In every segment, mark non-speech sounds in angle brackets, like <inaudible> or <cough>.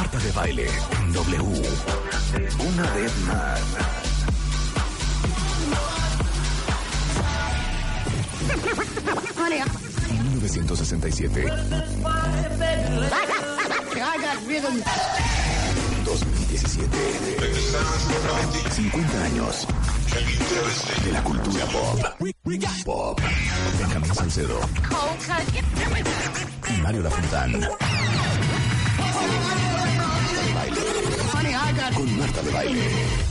Marta de baile en W. Una vez más. En 1967. 2017. 50 años de la cultura pop. Pop. Benjamín Salcedo. Y Mario Lafontán. Con Marta de Baile.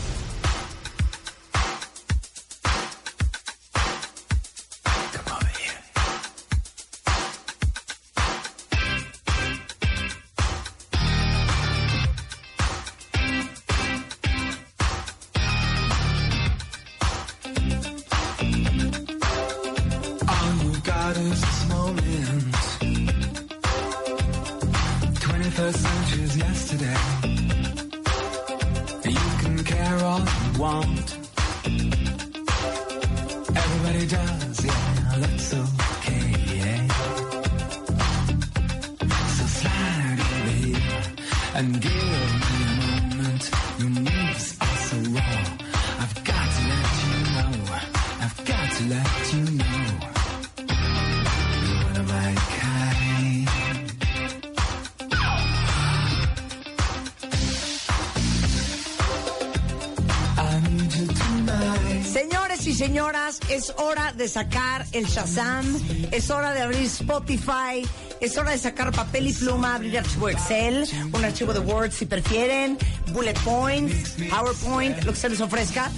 De sacar el Shazam, es hora de abrir Spotify, es hora de sacar papel y pluma, abrir archivo Excel, un archivo de Word si prefieren, bullet points, PowerPoint, lo que se les ofrezca.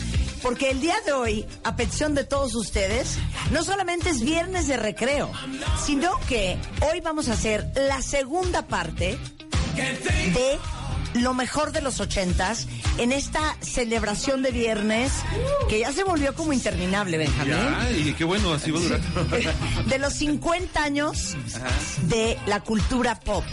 Porque el día de hoy, a petición de todos ustedes, no solamente es viernes de recreo, sino que hoy vamos a hacer la segunda parte de lo mejor de los ochentas en esta celebración de viernes que ya se volvió como interminable, Benjamín. Ya, y qué bueno, así va a durar. <laughs> de los 50 años de la cultura pop.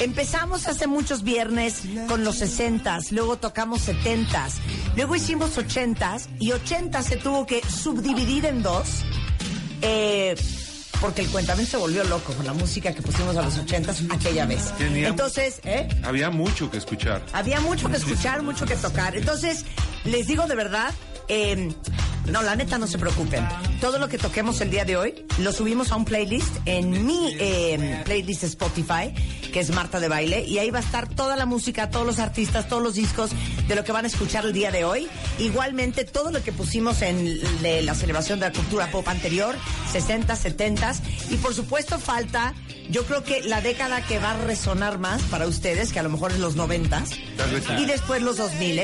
Empezamos hace muchos viernes con los 60s, luego tocamos 70s, luego hicimos 80s y 80 se tuvo que subdividir en dos. eh, porque el cuentamiento se volvió loco con la música que pusimos a los 80s aquella vez. Teníamos- Entonces, ¿eh? Había mucho que escuchar. Había mucho que escuchar, mucho que tocar. Entonces, les digo de verdad, eh, no, la neta no se preocupen. Todo lo que toquemos el día de hoy lo subimos a un playlist en mi eh, playlist Spotify, que es Marta de Baile, y ahí va a estar toda la música, todos los artistas, todos los discos de lo que van a escuchar el día de hoy. Igualmente, todo lo que pusimos en de la celebración de la cultura pop anterior, 60, 70 y por supuesto falta, yo creo que la década que va a resonar más para ustedes, que a lo mejor es los 90 Tal vez sí. y después los 2000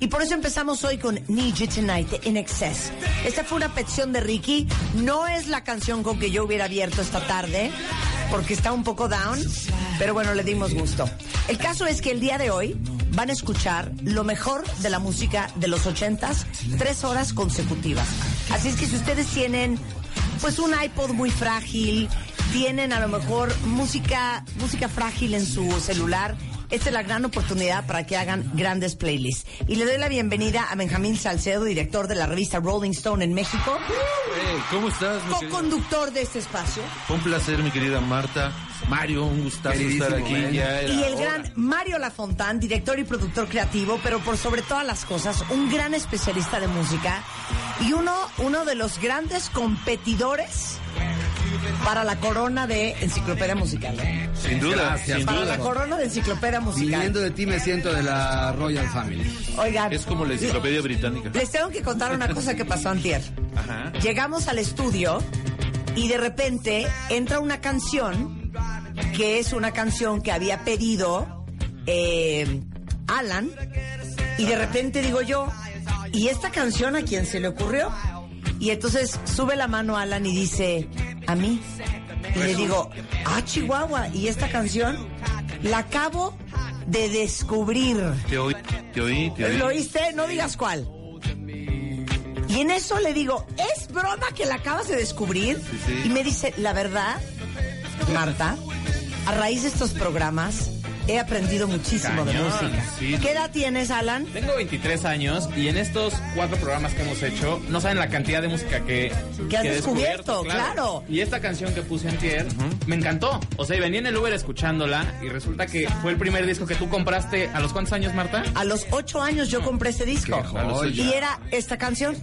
y por eso empezamos hoy con Need You Tonight In Excess. Esta fue una petición de Ricky, no es la canción con que yo hubiera abierto esta tarde, porque está un poco down, pero bueno, le dimos gusto. El caso es que el día de hoy van a escuchar lo mejor de la música de los 80s, tres horas consecutivas. Así es que si ustedes tienen pues un iPod muy frágil, tienen a lo mejor música, música frágil en su celular, esta es la gran oportunidad para que hagan grandes playlists. Y le doy la bienvenida a Benjamín Salcedo, director de la revista Rolling Stone en México, Hey, ¿Cómo estás, co-conductor de este espacio, Fue un placer, mi querida Marta. Mario, un gustazo estar aquí. Ya era y el hora. gran Mario Lafontán, director y productor creativo, pero por sobre todas las cosas, un gran especialista de música y uno, uno de los grandes competidores para la corona de enciclopedia musical. ¿eh? Sin duda, Gracias. sin Para duda. la corona de enciclopedia musical. Viniendo de ti me siento de la Royal Family. Oigan, Es como la enciclopedia británica. les tengo que contar una cosa que pasó antier. Ajá. Llegamos al estudio y de repente entra una canción que es una canción que había pedido eh, Alan y de repente digo yo, ¿y esta canción a quién se le ocurrió? Y entonces sube la mano Alan y dice, a mí. Y le digo, ah, Chihuahua, ¿y esta canción? La acabo de descubrir. Te oí, te oí, te oí. ¿Lo oíste? No digas cuál. Y en eso le digo, ¿es broma que la acabas de descubrir? Sí, sí. Y me dice, la verdad, Marta, a raíz de estos programas he aprendido muchísimo de música. sí. ¿Qué edad tienes, Alan? Tengo 23 años y en estos cuatro programas que hemos hecho, no saben la cantidad de música que, Que has descubierto, claro. Y esta canción que puse en Tier me encantó. O sea, y venía en el Uber escuchándola y resulta que fue el primer disco que tú compraste. ¿A los cuántos años, Marta? A los ocho años yo compré este disco. Y era esta canción.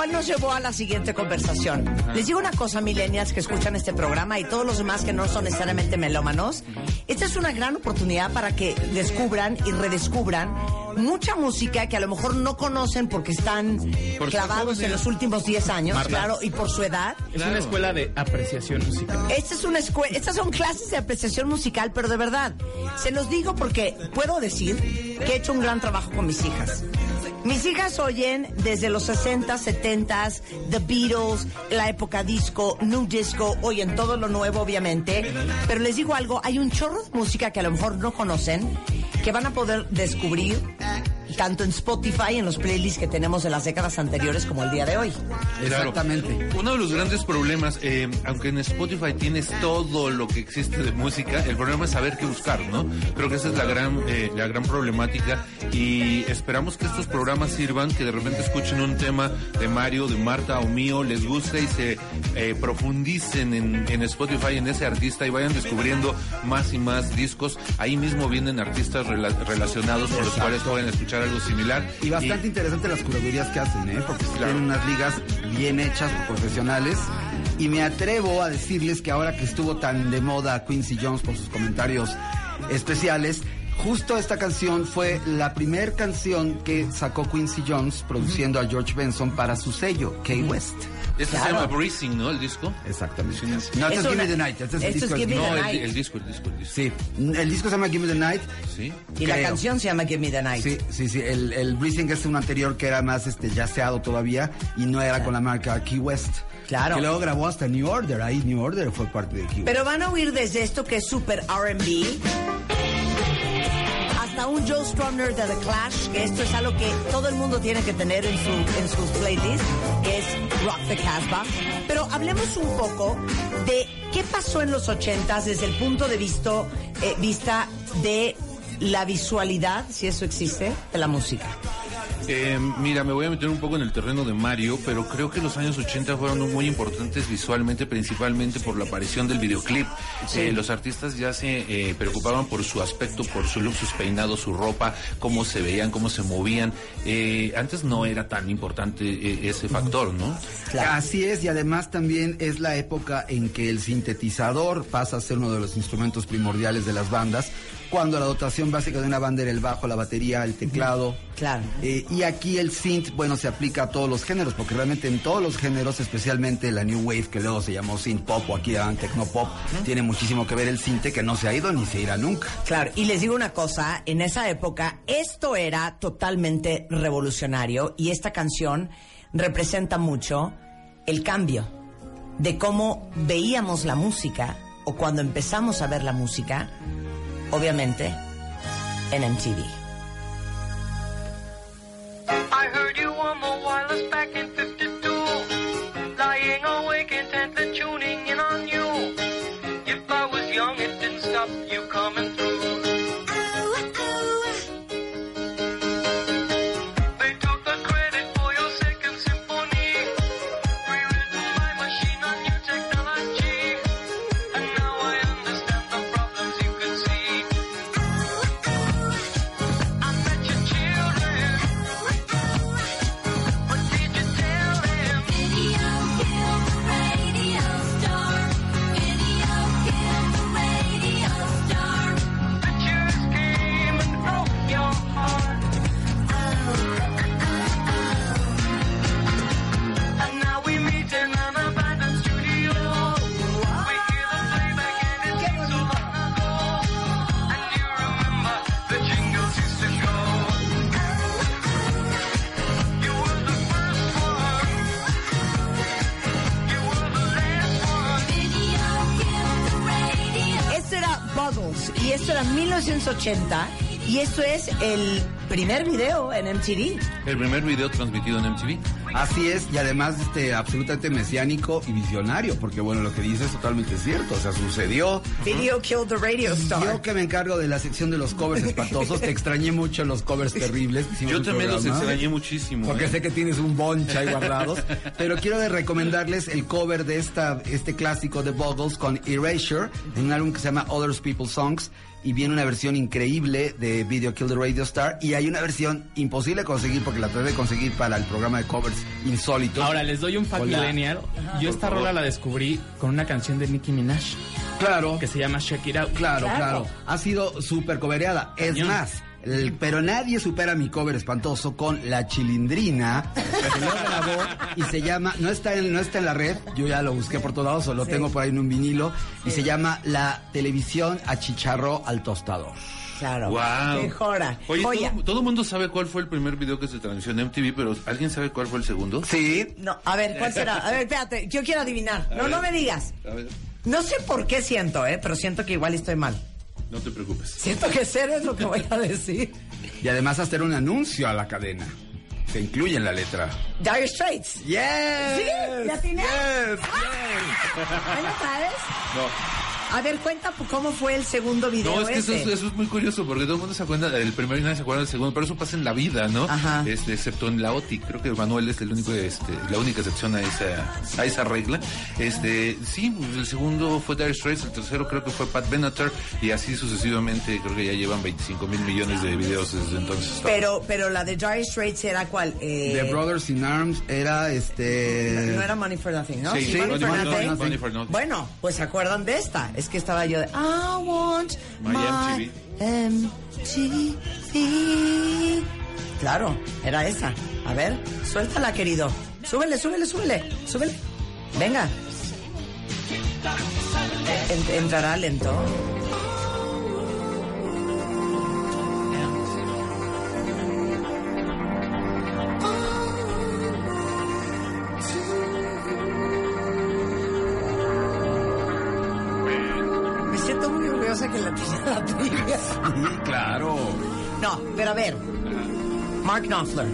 Cual nos llevó a la siguiente conversación. Les digo una cosa, millennials que escuchan este programa y todos los demás que no son necesariamente melómanos. Esta es una gran oportunidad para que descubran y redescubran mucha música que a lo mejor no conocen porque están Por clavados en los últimos 10 años, Marta. claro, y por su edad. Es Claro. una escuela de apreciación musical. Esta es una escuela, estas son clases de apreciación musical, pero de verdad, se los digo porque puedo decir que he hecho un gran trabajo con mis hijas. Mis hijas oyen desde los 60, 70, The Beatles, la época disco, New Disco, oyen todo lo nuevo obviamente, pero les digo algo, hay un chorro de música que a lo mejor no conocen, que van a poder descubrir tanto en Spotify, en los playlists que tenemos de las décadas anteriores como el día de hoy. Claro. Exactamente. Uno de los grandes problemas, eh, aunque en Spotify tienes todo lo que existe de música, el problema es saber qué buscar, ¿no? Creo que esa es la gran, eh, la gran problemática y esperamos que estos programas sirvan, que de repente escuchen un tema de Mario, de Marta o mío, les guste y se eh, profundicen en, en Spotify, en ese artista y vayan descubriendo más y más discos. Ahí mismo vienen artistas rela- relacionados con los cuales pueden escuchar algo similar. Y bastante interesante las curadurías que hacen, ¿eh? Porque Claro. tienen unas ligas bien hechas profesionales. Y me atrevo a decirles que ahora que estuvo tan de moda Quincy Jones por sus comentarios especiales, justo esta canción fue la primer canción que sacó Quincy Jones produciendo a George Benson para su sello, Key West. Este Claro. se llama Breezing, ¿no? El disco. Exactamente. Sí. No, este Es Give Me the Night. Este es el esto es disco. Me the el, Night. el disco, el disco, el disco. Sí, el disco se llama Give Me the Night. Sí. Y la canción se llama Give Me the Night. Sí, sí, sí. El, el Breezing es un anterior que era más este yaceado todavía y no era con la marca Key West. Claro. Que luego grabó hasta New Order. Ahí New Order fue parte de Key West. Pero van a oír desde esto que es super RB hasta un Joe Strummer de The Clash, que esto es algo que todo el mundo tiene que tener en, su, en sus playlists, que es Rock the Casbah. Pero hablemos un poco de qué pasó en los ochentas desde el punto de vista, eh, vista de la visualidad, si eso existe, de la música. Eh, mira, me voy a meter un poco en el terreno de Mario, pero creo que los años 80 fueron muy importantes visualmente, principalmente por la aparición del videoclip. Eh, los artistas ya se eh, preocupaban por su aspecto, por su look, sus peinados, su ropa, cómo se veían, cómo se movían. Eh, antes no era tan importante eh, ese factor, ¿no? Claro. Así es, y además también es la época en que el sintetizador pasa a ser uno de los instrumentos primordiales de las bandas, cuando la dotación básica de una banda era el bajo, la batería, el teclado. Claro. Eh, y aquí el synth, bueno, se aplica a todos los géneros, porque realmente en todos los géneros, especialmente la New Wave, que luego se llamó synth pop o aquí llaman techno pop, tiene muchísimo que ver el synth que no se ha ido ni se irá nunca. Claro, y les digo una cosa, en esa época esto era totalmente revolucionario y esta canción representa mucho el cambio de cómo veíamos la música o cuando empezamos a ver la música, obviamente, en MTV. I heard you on the wireless back in 52. Lying awake intently tuning Esto era 1980. Y esto es el primer video en MTV. El primer video transmitido en MTV. Así es, y además este absolutamente mesiánico y visionario, porque bueno, lo que dice es totalmente cierto, o sea, sucedió. Video Killed the Radio Yo Star. que me encargo de la sección de los covers espantosos, te <laughs> extrañé mucho los covers terribles. Yo también los extrañé muchísimo. Porque ¿eh? sé que tienes un bonche ahí guardados. pero quiero recomendarles el cover de esta, este clásico de Buggles con Erasure, en un álbum que se llama Others People's Songs. Y viene una versión increíble de Video Kill the Radio Star. Y hay una versión imposible de conseguir porque la traté de conseguir para el programa de covers insólitos. Ahora les doy un fact millennial. Yo esta favor. rola la descubrí con una canción de Nicki Minaj claro, que se llama Check It Out. claro, Claro. claro. Ha sido súper covereada. Es más, el- pero nadie supera mi cover espantoso con La Chilindrina, que lo grabó y se llama, no está, en, no está en la red, yo ya lo busqué por todos lados, o lo tengo por ahí en un vinilo, y se llama La Televisión Achicharró al Tostador. Claro. Wow. Joya. Oye, Joya. todo, todo el mundo sabe cuál fue el primer video que se transmitió en MTV, pero ¿alguien sabe cuál fue el segundo? Sí, No, a ver, ¿cuál será? A ver, espérate, yo quiero adivinar. No, no me digas. A ver, No sé por qué siento, ¿eh? Pero siento que igual estoy mal. No te preocupes. Siento que ser es lo que voy a decir. y además hacer un anuncio a la cadena. Se incluye en la letra. Dire Straits. Yes. ¿Sí? ¿Le atiné? Yes, ¿Ahí lo sabes? No. A ver, cuenta cómo fue el segundo video No, es que eso es, ese. eso es muy curioso porque todo el mundo se acuerda del primero y nadie se acuerda del segundo, pero eso pasa en la vida, ¿no? Ajá. Este, excepto en la OTI, creo que Manuel es el único, este, la única excepción a esa, a esa regla. Este, sí, pues, el segundo fue Dire Straits, el tercero creo que fue Pat Benatar y así sucesivamente, creo que ya llevan 25 mil millones de videos desde entonces. Pero, pero la de Dire Straits era cuál? Eh, The Brothers in Arms era este. No era Money for Nothing, ¿no? Sí, sí, Money, Money for for Nothing. Nothing. Money for Nothing. Bueno, pues se acuerdan de esta. Es que estaba yo de I want My my, MTV. Claro, era esa. A ver, suéltala, querido. Súbele, súbele, súbele. Súbele. Venga. En- entrará lento. Pero a ver. Mark Knopfler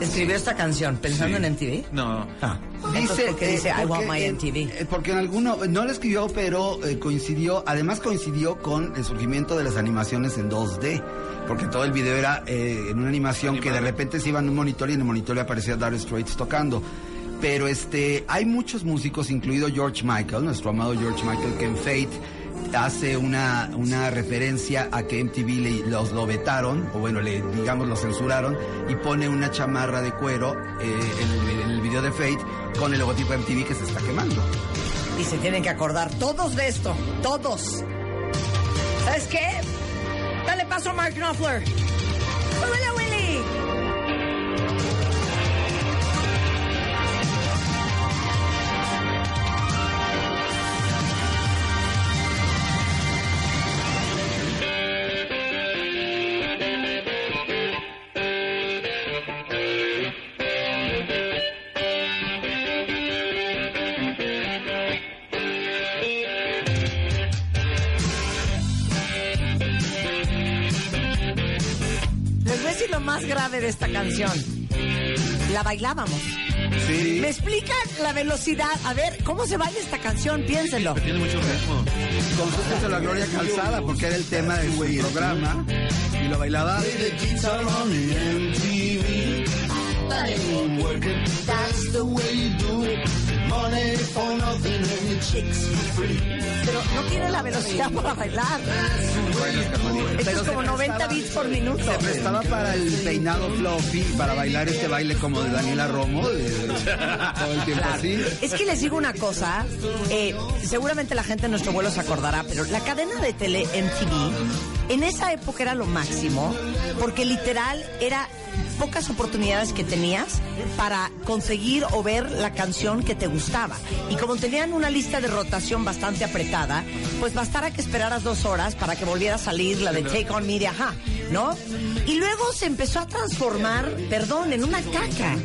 escribió esta canción pensando Sí. en MTV. No. Ah, entonces, ¿por qué dice eh, I want porque, my eh, MTV? eh, porque en alguno, no lo escribió, pero eh, coincidió, además coincidió con el surgimiento de las animaciones en 2D. Porque todo el video era eh, en una animación que de repente se iba en un monitor y en el monitor le aparecía Dire Straits tocando. Pero este, hay muchos músicos, incluido George Michael, nuestro amado George Michael, que en Fate hace una, una referencia a que MTV los lo vetaron, o bueno, le, digamos lo censuraron, y pone una chamarra de cuero eh, en, el, video de Fate con el logotipo MTV que se está quemando. Y se tienen que acordar todos de esto. Todos. ¿Sabes qué? Dale paso a Mark Knopfler. De esta canción. La bailábamos. Sí. ¿Me explican la velocidad? A ver, ¿cómo se baila esta canción? Piénsenlo. Tiene mucho ritmo. Consúltese la Gloria Calzada porque era el tema de su programa y lo bailaba. Pero no tiene la velocidad para bailar. Esto es como 90 bits por minuto. Se prestaba para el peinado fluffy, para bailar este baile como de Daniela Romo, de- todo el tiempo así. Es que les digo una cosa, eh, seguramente la gente en nuestro vuelo se acordará, pero la cadena de tele MTV en esa época era lo máximo, porque literal era pocas oportunidades que tenías para conseguir o ver la canción que te gustaba. Y como tenían una lista de rotación bastante apretada, pues bastara que esperaras dos horas para que volviera a salir la de Take On Me de Ajá, ¿no? Y luego se empezó a transformar, perdón, en una caca.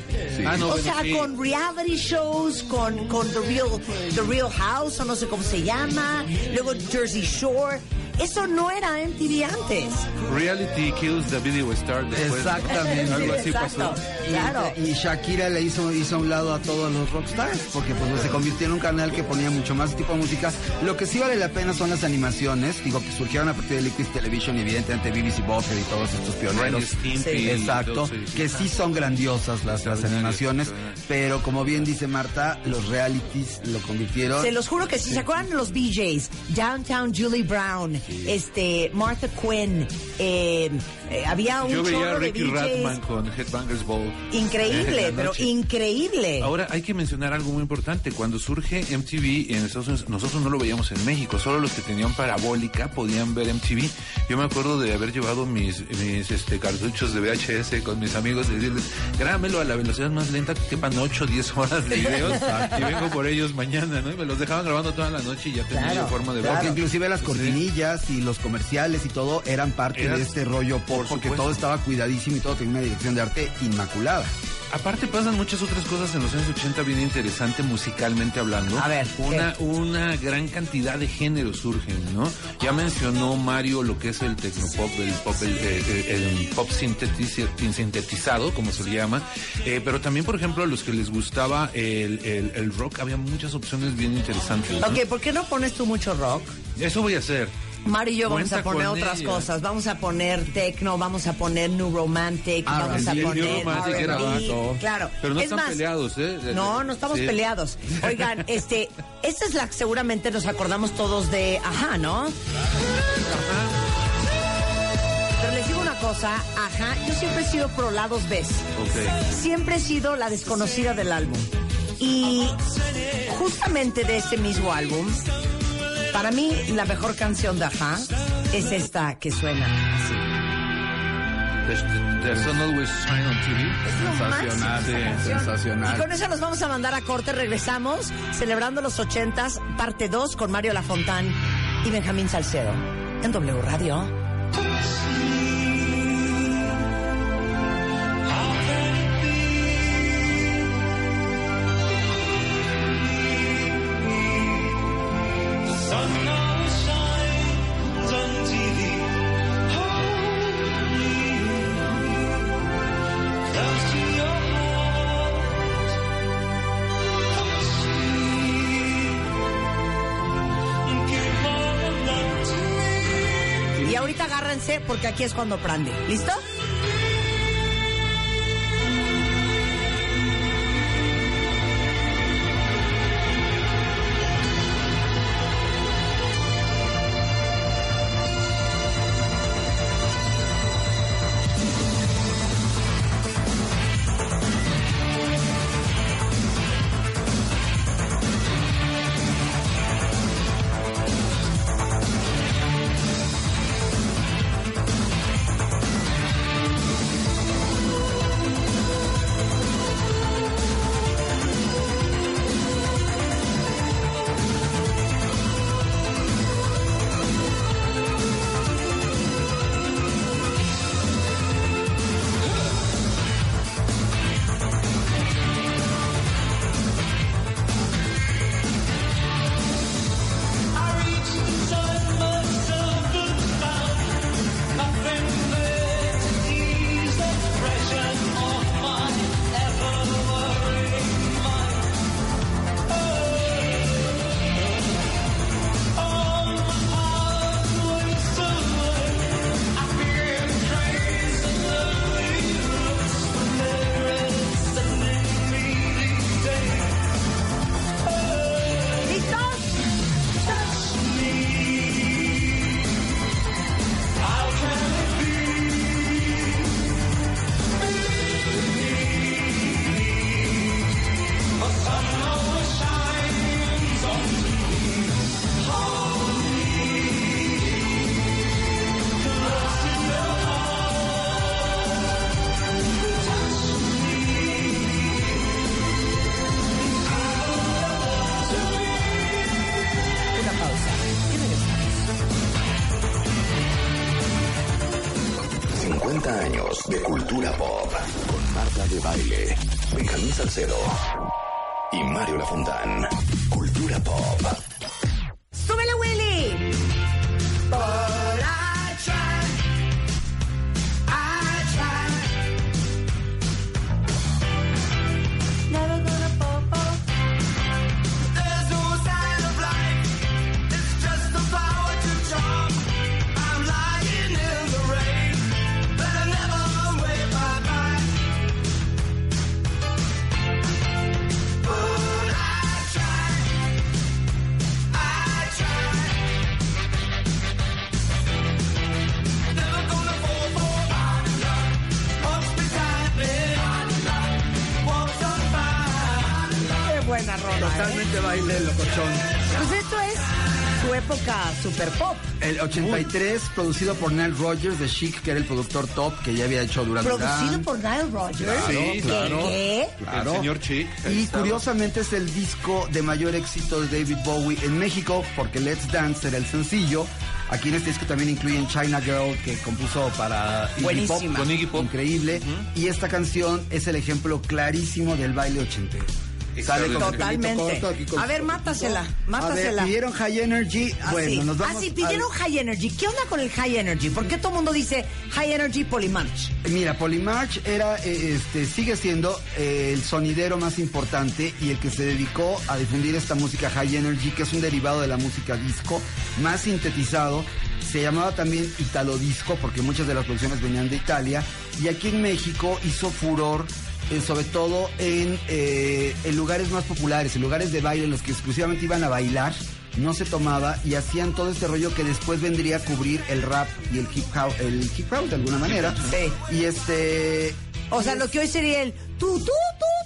Ah, no, o sea, sí. con reality shows, con, con The, Real, The Real House, o no sé cómo se llama, luego Jersey Shore. Eso no era MTV antes. Reality kills the video star después. Exactamente. Algo así Exacto. pasó. Y, Claro. y Shakira le hizo, hizo a un lado a todos los rockstars, porque pues se convirtió en un canal que ponía mucho más tipo de música. Lo que sí vale la pena son las animaciones, digo que surgieron a partir de Liquid Television y evidentemente BBC Buffer y todos estos pioneros. Exacto, sí, sí. que sí son grandiosas las, las animaciones, pero como bien dice Marta, los realities lo convirtieron... Se los juro que si se acuerdan los BJs, Downtown Julie Brown, este Martha Quinn, eh, eh, había un Yo veía a de Ricky Ratman con Headbangers Ball. increíble, en la pero increíble. Ahora hay que mencionar algo muy importante. Cuando surge MTV en Estados Unidos, nosotros no lo veíamos en México. Solo los que tenían parabólica podían ver MTV. Yo me acuerdo de haber llevado mis, mis este, cartuchos de VHS con mis amigos y decirles, grábamelo a la velocidad más lenta que quepan 8 o 10 horas de videos <laughs> y vengo por ellos mañana, ¿no? Y me los dejaban grabando toda la noche y ya tenía Claro, forma de verlo. inclusive las cortinillas y los comerciales y todo eran parte de este rollo pop, por porque todo estaba cuidadísimo y todo tenía una dirección de arte inmaculada. Aparte pasan muchas otras cosas en los años 80 bien interesante musicalmente hablando. A ver, una ¿qué? una gran cantidad de géneros surgen, ¿no? Ya mencionó Mario lo que es el tecnopop, el pop el, eh, el- el pop sintetizado, como se le llama, Eh, pero también por ejemplo a los que les gustaba el, el- el rock había muchas opciones bien interesantes. ¿no? Ok, ¿por qué no pones tú mucho rock? Eso voy a hacer. Mario y yo vamos a poner otras ella. cosas. Vamos a poner techno, vamos a poner new romantic, Ah, vamos a sí, poner R&B. Claro. Pero no es están más, peleados, ¿eh? No, no estamos Sí. peleados. Oigan, <laughs> este, esta es la que seguramente nos acordamos todos de Ajá, ¿no? Pero les digo una cosa, Ajá, yo siempre he sido pro lados B. Siempre he sido la desconocida del álbum. Y justamente de este mismo álbum, para mí la mejor canción de Ajá es esta que suena así. The, the Sun Always Shine on TV. Es lo Sensacional, máximo sensacional. Y con eso nos vamos a mandar a corte. Regresamos celebrando los ochentas, parte 2 con Mario Lafontán y Benjamín Salcedo en W Radio. Es cuando prende. ¿Listo? Mario Lafontán. Cultura pop. 83, producido por Nile Rogers de Chic, que era el productor top que ya había hecho durante Producido por Nile Rogers. Claro, sí, claro. El señor Chic. Y curiosamente es el disco de mayor éxito de David Bowie en México, porque Let's Dance era el sencillo. Aquí en este disco también incluyen China Girl, que compuso para Iggy Pop, Con Iggy Pop. Increíble. Y esta canción es el ejemplo clarísimo del baile ochentero. Sale con Totalmente. corto, aquí con A ver, cortito. mátasela, A ver, mátasela. pidieron High Energy. Ah, bueno, sí. nos vamos Ah, sí, pidieron al- High Energy. ¿Qué onda con el High Energy? ¿Por qué todo el mundo dice High Energy Polymarch? Mira, Polymarch era, eh, este, sigue siendo eh, el sonidero más importante y el que se dedicó a difundir esta música High Energy, que es un derivado de la música disco, más sintetizado. Se llamaba también Italo Disco porque muchas de las producciones venían de Italia. Y aquí en México hizo furor, eh, sobre todo eh, en, lugares más populares, en lugares de baile, en los que exclusivamente iban a bailar, no se tomaba y hacían todo este rollo que después vendría a cubrir el rap y el hip hop, el hip hop de alguna manera. Sí. Y este. O sea, lo que hoy sería el tu, tu,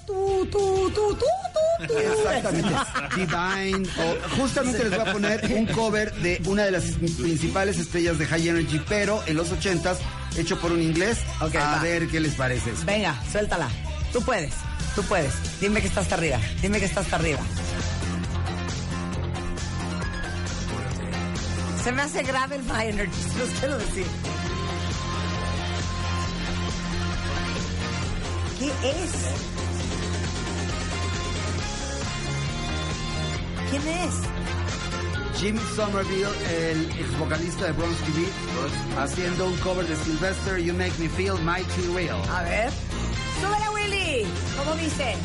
tu, tu, tu, tu, tu. tu. Exactamente. Divine. O, justamente les voy a poner un cover de una de las principales estrellas de High Energy, pero en los ochentas, hecho por un inglés. Okay, a ver qué les parece. Venga, suéltala. Tú puedes, tú puedes. Dime que estás arriba. Dime que estás arriba. Se me hace grave el se los quiero decir. ¿Qué es? ¿Quién es? Jimmy Somerville, el ex vocalista de Bronski Beat, haciendo un cover de Sylvester, You Make Me Feel Mighty Real. A ver. ¡Súbela, Willy! ¿Cómo dice?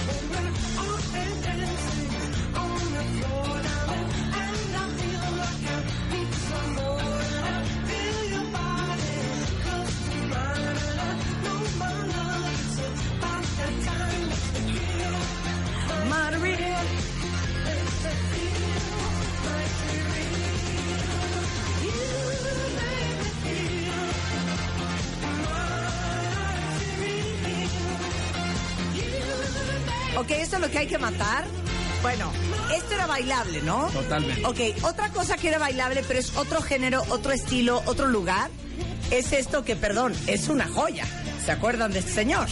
Maria. Ok, esto es lo que hay que matar. Bueno, esto era bailable, ¿no? Totalmente. Ok, otra cosa que era bailable, pero es otro género, otro estilo, otro lugar, es esto que, perdón, es una joya. ¿Se acuerdan de este señor?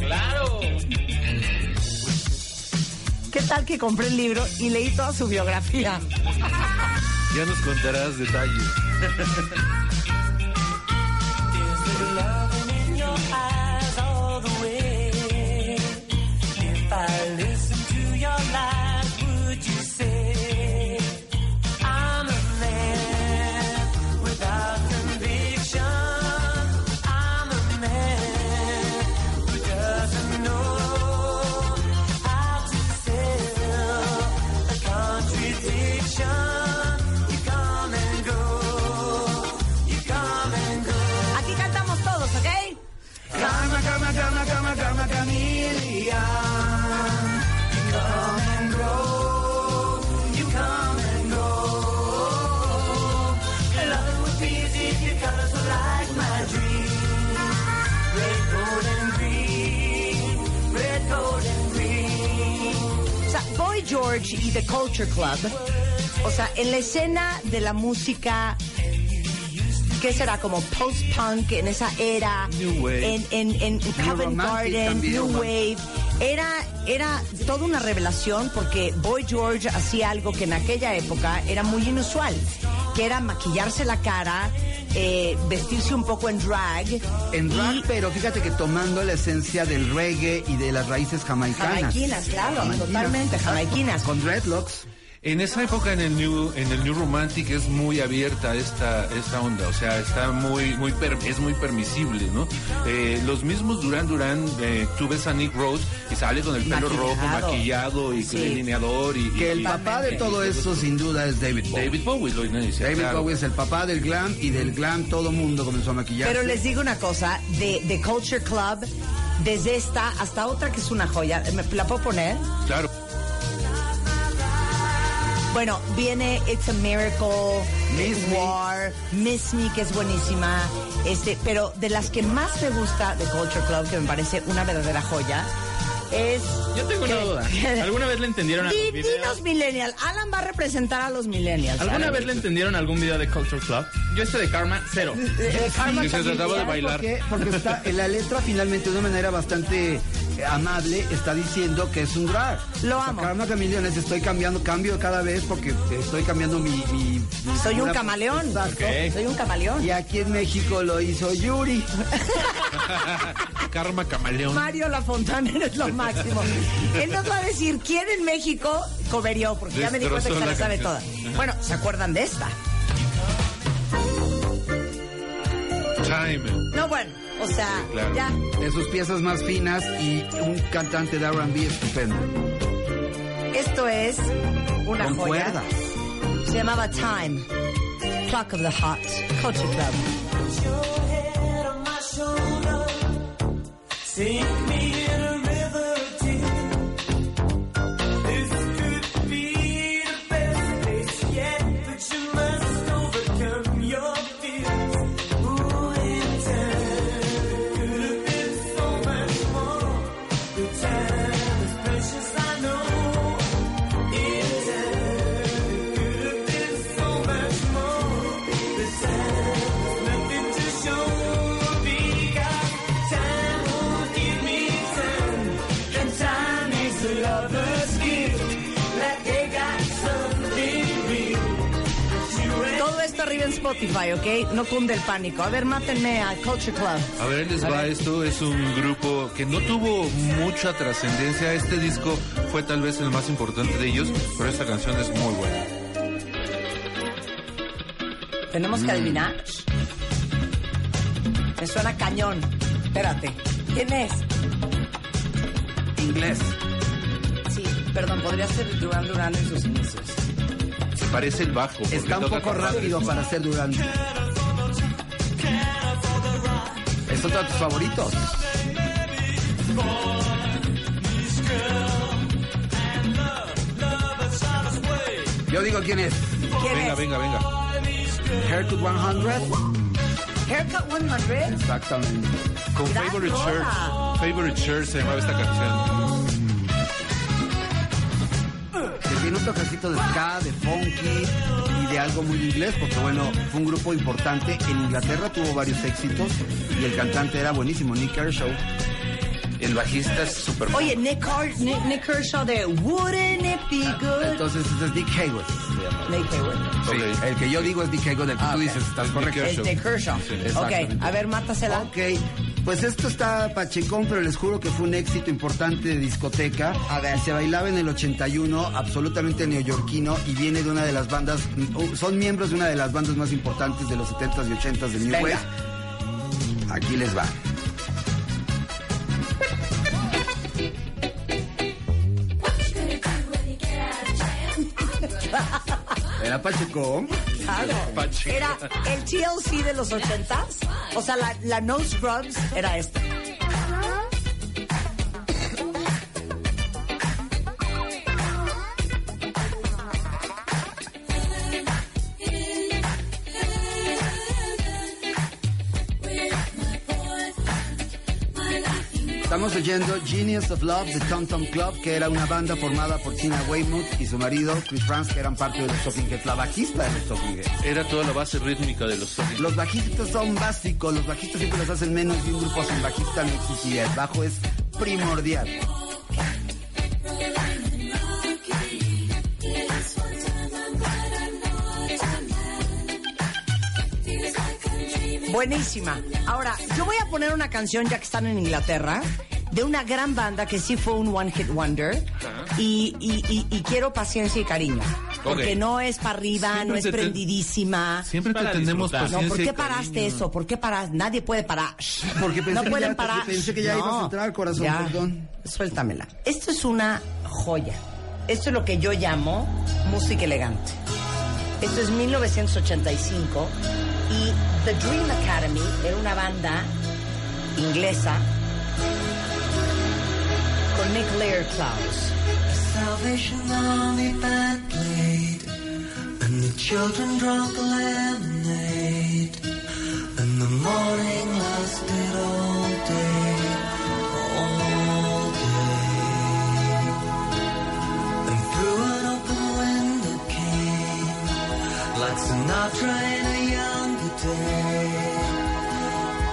¡Claro! ¿Qué tal que compré el libro y leí toda su biografía? Ya nos contarás detalles. <laughs> George y The Culture Club, o sea, en la escena de la música, ¿qué será? Como post-punk en esa era, New Wave. en, en, en Covent Garden, también, New ¿no? Wave, era, era toda una revelación porque Boy George hacía algo que en aquella época era muy inusual, que era maquillarse la cara, eh, vestirse un poco en drag. En drag, y- pero fíjate que tomando la esencia del reggae y de las raíces jamaicanas. Jamaiquinas, claro, Jamaiquinas, totalmente, jamaiquinas. Con dreadlocks. En esa época en el New en el New Romantic es muy abierta esta esta onda, o sea, está muy muy per- es muy permisible, ¿no? Eh, los mismos Duran Duran, eh, tú ves a Nick Rose y sale con el pelo Maquillado. rojo, maquillado y Sí. delineador y, Que el y- papá de todo esto sin duda es David Bowie. David Bowie lo inicia. David claro. Bowie es el papá del glam y del glam todo mundo comenzó a maquillarse. Pero les digo una cosa, de, de Culture Club, desde esta hasta otra que es una joya, ¿me la puedo poner? Claro. Bueno, viene It's a Miracle, Miss Me. War, Miss Me, que es buenísima, este, pero de las que más me gusta de Culture Club, que me parece una verdadera joya, es... Yo tengo una duda. <laughs> ¿Alguna vez le entendieron a Di- los millennial. Alan va a representar a los millennials. ¿Alguna Alan. vez le entendieron algún video de Culture Club? Yo este de Karma, cero. Eh, Karma Que se trataba de ¿Sabes bailar. por qué? Porque está, en la letra finalmente de una manera bastante amable está diciendo que es un drag. Lo amo. Karma Chameleones estoy cambiando, cambio cada vez porque estoy cambiando mi... mi- mi Soy un camaleón. Exacto. Ok. Soy un camaleón. Y aquí en México lo hizo Yuri. <laughs> Karma Camaleón. Mario La Fontana <laughs> eres lo máximo. Él nos va a decir quién en México coverió, porque ya me di cuenta que se la la sabe toda. Bueno, ¿se acuerdan de esta? Time. No, bueno, o sea, claro. ya. De sus piezas más finas y un cantante de R&B estupendo. Esto es una Con joya. cuerdas. Se llamaba Time. Clock of the Heart. Culture Club. Todo esto en Spotify, ¿ok? No cunde el pánico. A ver, mátenme a Culture Club. A ver, les va. Esto es un grupo que no tuvo mucha trascendencia. Este disco fue tal vez el más importante de ellos, pero esta canción es muy buena. Tenemos que adivinar. Me suena cañón. Espérate. ¿Quién es? Inglés. Sí, perdón, podría ser Duran Duran en sus inicios. Parece el bajo. Está un poco rápido para ser Durante. ¿Es otro de tus favoritos? Yo digo quién es. ¿Quién Venga, es? venga, venga. Haircut 100. Haircut 100. Exactamente. Con Favorite rola. Shirt. Favorite Shirt se llamaba esta canción. Tiene un toquecito de ska, de funky y de algo muy inglés, porque bueno, fue un grupo importante. En Inglaterra tuvo varios éxitos y el cantante era buenísimo, Nick Kershaw. El bajista es súper Oye, Nick, Nick, Nick Kershaw de Wouldn't It Be Good? Entonces, este es Nick Hayward. Nick Hayward. Ok. El que yo digo es Nick Hayward, el que Ah, tú ok. dices, estás Es correcto. Nick Es de Kershaw. Sí, ok, a ver, mátasela. Ok, pues esto está pachecón, pero les juro que fue un éxito importante de discoteca. A ver. Se bailaba en el 81, absolutamente neoyorquino, y viene de una de las bandas, uh, son miembros de una de las bandas más importantes de los 70s y 80s del New. West. Aquí les va. <laughs> Era pachecón. Claro. <laughs> Era el TLC de los ochentas. O sea, la, la No Scrubs era esta. Oyendo Genius of Love de Tom Tom Club, que era una banda formada por Tina Weymouth y su marido Chris Franz, que eran parte de los Talking Heads, la bajista de los Talking Heads. Era toda la base rítmica de los Talking Los bajistas son básicos, los bajistas siempre los hacen menos y un grupo sin bajista no existiría. El bajo es primordial. Buenísima. Ahora, yo voy a poner una canción, ya que están en Inglaterra, de una gran banda que sí fue un One Hit Wonder. Y, y- y- y quiero paciencia y cariño. Porque Ok. no es para arriba, Siempre no es te- te- prendidísima. Siempre te Para tenemos disfrutar. No, paciencia. ¿por qué paraste cariño. eso? ¿Por qué paras? Nadie puede parar. Porque pensé no que pueden ya- parar. pensé que ya ibas a entrar, corazón, ya. perdón. Suéltamela. Esto es una joya. Esto es lo que yo llamo música elegante. Esto es 1985 y The Dream Academy era una banda inglesa McLear Klaus. The Salvation Army band played, and the children drank lemonade, and the morning lasted all day. all day. And through an open window came, like Sinatra in a younger day,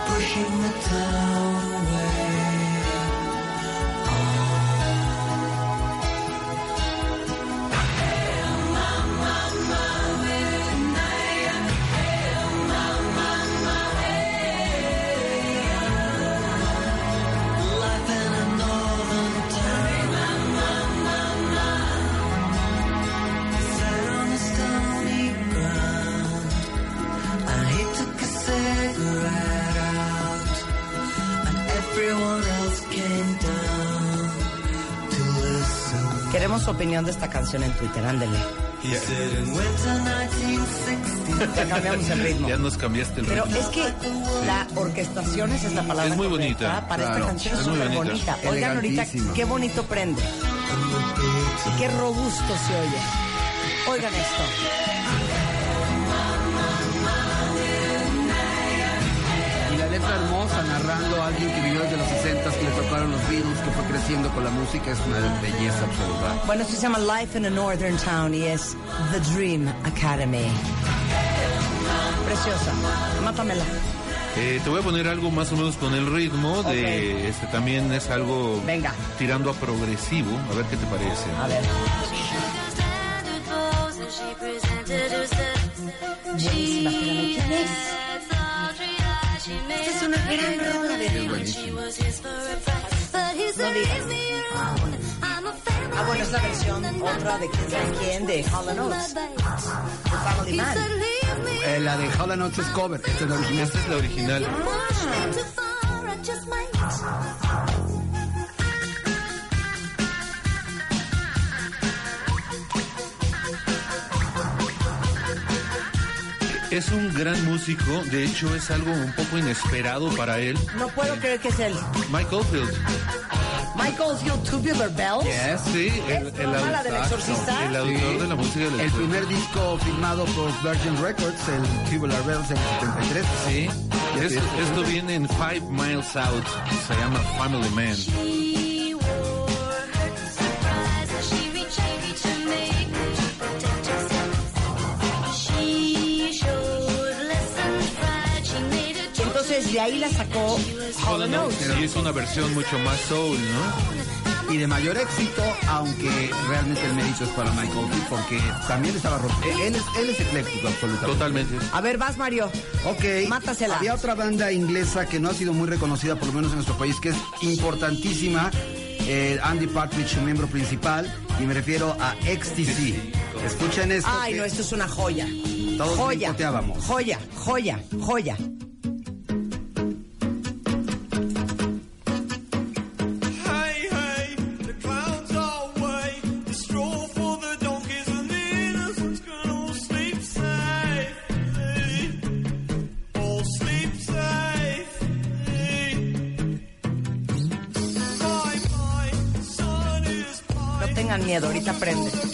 pushing the time. Su opinión de esta canción en Twitter, ándele. He said in winter 1960. Ya cambiamos el ritmo. Ya nos cambiaste el Pero ritmo. es que la orquestación, esa es la palabra. Es muy correcta, bonita, Para claro, esta canción es súper bonita. bonita. Oigan ahorita qué bonito prende. Y qué robusto se oye. Oigan esto. Y la letra hermosa narrando a alguien que vivió desde los 60 que le tocaron los Beatles, que fue creciendo con la música, es una belleza absoluta. Bueno, esto se llama Life in a Northern Town y es The Dream Academy. Preciosa. Mátamela. Eh, te voy a poner algo más o menos con el ritmo de Ok. este también es algo Venga. tirando a progresivo, a ver qué te parece. A ver. Buenísima, ¿quién es? Esta es una gran rola de. Ah, bueno, es la versión otra de quién sabe quién, de Hall Oates. The Family Man. Eh, la de Hall Notes es cover, esta es la original. Esta es la original. Es un gran músico, de hecho es algo un poco inesperado para él. No puedo creer que es él. Michael Field. Michael Field Tubular Bells. Sí, el, el, ¿No, la del autor- exorcista? el autor de la música del El primer disco firmado por Virgin Records, el Tubular Bells del 73. Sí, es- esto viene en Five Miles Out, se llama Family Man. Entonces de ahí la sacó Hall Oates. Y es una versión mucho más soul, ¿no? Y de mayor éxito, aunque realmente el mérito es para Michael porque también estaba rompiendo. Él es, él es ecléctico, absolutamente. Totalmente. A ver, vas Mario. Ok. Mátasela. Había otra banda inglesa que no ha sido muy reconocida, por lo menos en nuestro país, que es importantísima. Eh, Andy Partridge, su miembro principal, y me refiero a XTC. Escuchen esto. Ay, que no, esto es una joya. Todos joya. Joya, joya, joya. Ahorita prende.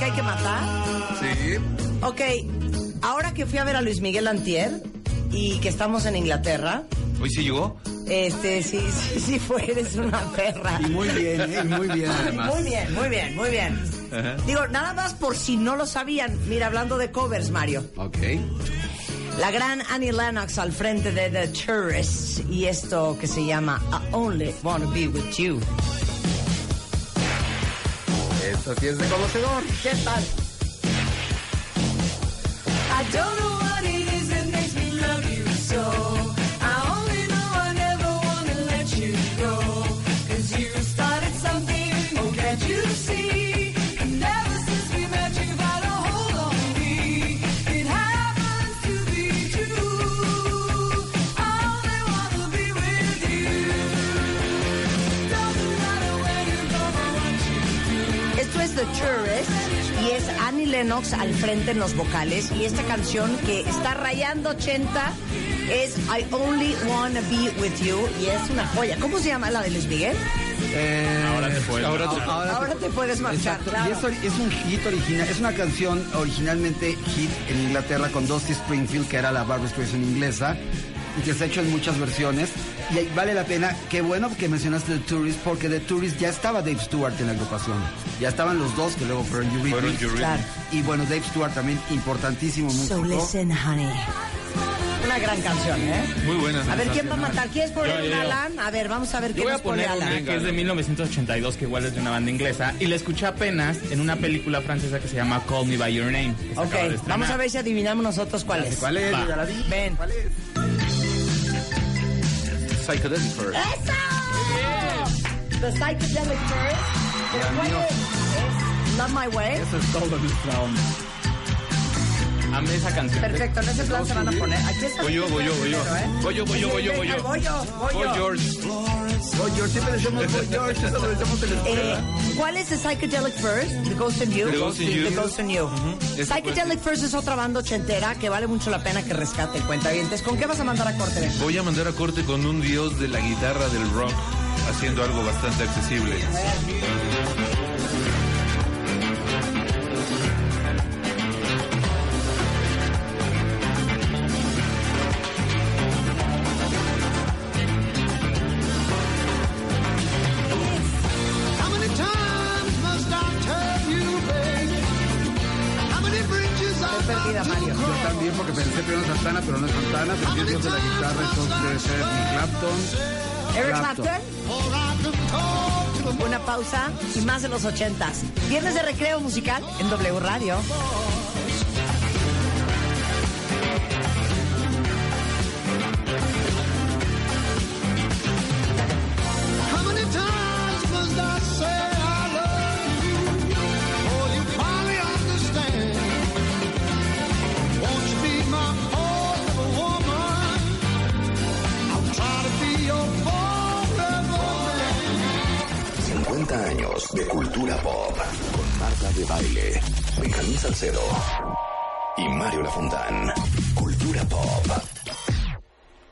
Que hay que matar? Sí. Ok, ahora que fui a ver a Luis Miguel Antier y que estamos en Inglaterra, ¿Hoy sí llegó? este, sí, sí, sí fue, eres una perra. Y muy bien, ¿eh? Y muy bien además. Muy bien, muy bien, muy bien. Digo, nada más por si no lo sabían. Mira, hablando de covers, Mario. Ok. La gran Annie Lennox al frente de The Tourists y esto que se llama I Only Wanna Be With You. Esto sí es de conocedor. ¿Qué tal? I don't know The Tourist y es Annie Lennox al frente en los vocales y esta canción que está rayando 80 es I Only Wanna Be With You y es una joya. ¿Cómo se llama la de Luis Miguel? Eh, Ahora te puedes ahora te- ahora Ahora te puedes marchar, claro. Y es, es un hit original, es una canción originalmente hit en Inglaterra con Dusty Springfield, que era la Barbra Streisand inglesa, y que se ha hecho en muchas versiones. Y vale la pena, qué bueno que mencionaste The Tourist, porque The Tourist ya estaba Dave Stewart en la agrupación. Ya estaban los dos que luego fueron Fueron Eurythmics. Claro. Y bueno, Dave Stewart también importantísimo músico. So listen, honey. Una gran canción, ¿eh? Muy buena. A ver, ¿quién va a matar? ¿Quieres poner Yo, yo, un. Alan? A ver, vamos a ver qué voy a nos pone poner una Alan. que es de 1982, que igual es de una banda inglesa, y la escuché apenas en una película francesa que se llama Call Me By Your Name. Ok, vamos a ver si adivinamos nosotros cuál es. ¿Cuál es? Va. Yo ya la vi. Ven. ¿Cuál es? Psychedelic First. ¡Eso! The Psychedelic First. ¿Pero Ya, cuál mío. es? ¿Es Not My Way? Eso es todo nuestra onda. Amé esa canción. Perfecto, en ese plan se van a poner. Aquí está. Voy yo, voy yo, voy yo. ¿eh? Voy yo, voy yo, voy yo, voy yo. Voy yo, voy Voy yo. George. Boy George, siempre decimos Boy George, eso lo decimos en la Eh, escuela. ¿Cuál es The Psychedelic First? The Ghost in You. The Ghost in You. The Ghost in You. Psychedelic First es otra banda ochentera que vale mucho la pena que rescate el cuentavientes. ¿Con qué vas a mandar a corte? Voy a mandar a corte con un dios de la guitarra del rock, haciendo algo bastante accesible. Más de los ochentas. Viernes de recreo musical en W Radio. años de cultura pop con Marta de Baile, Benjamín Salcedo y Mario Lafontán. Cultura pop.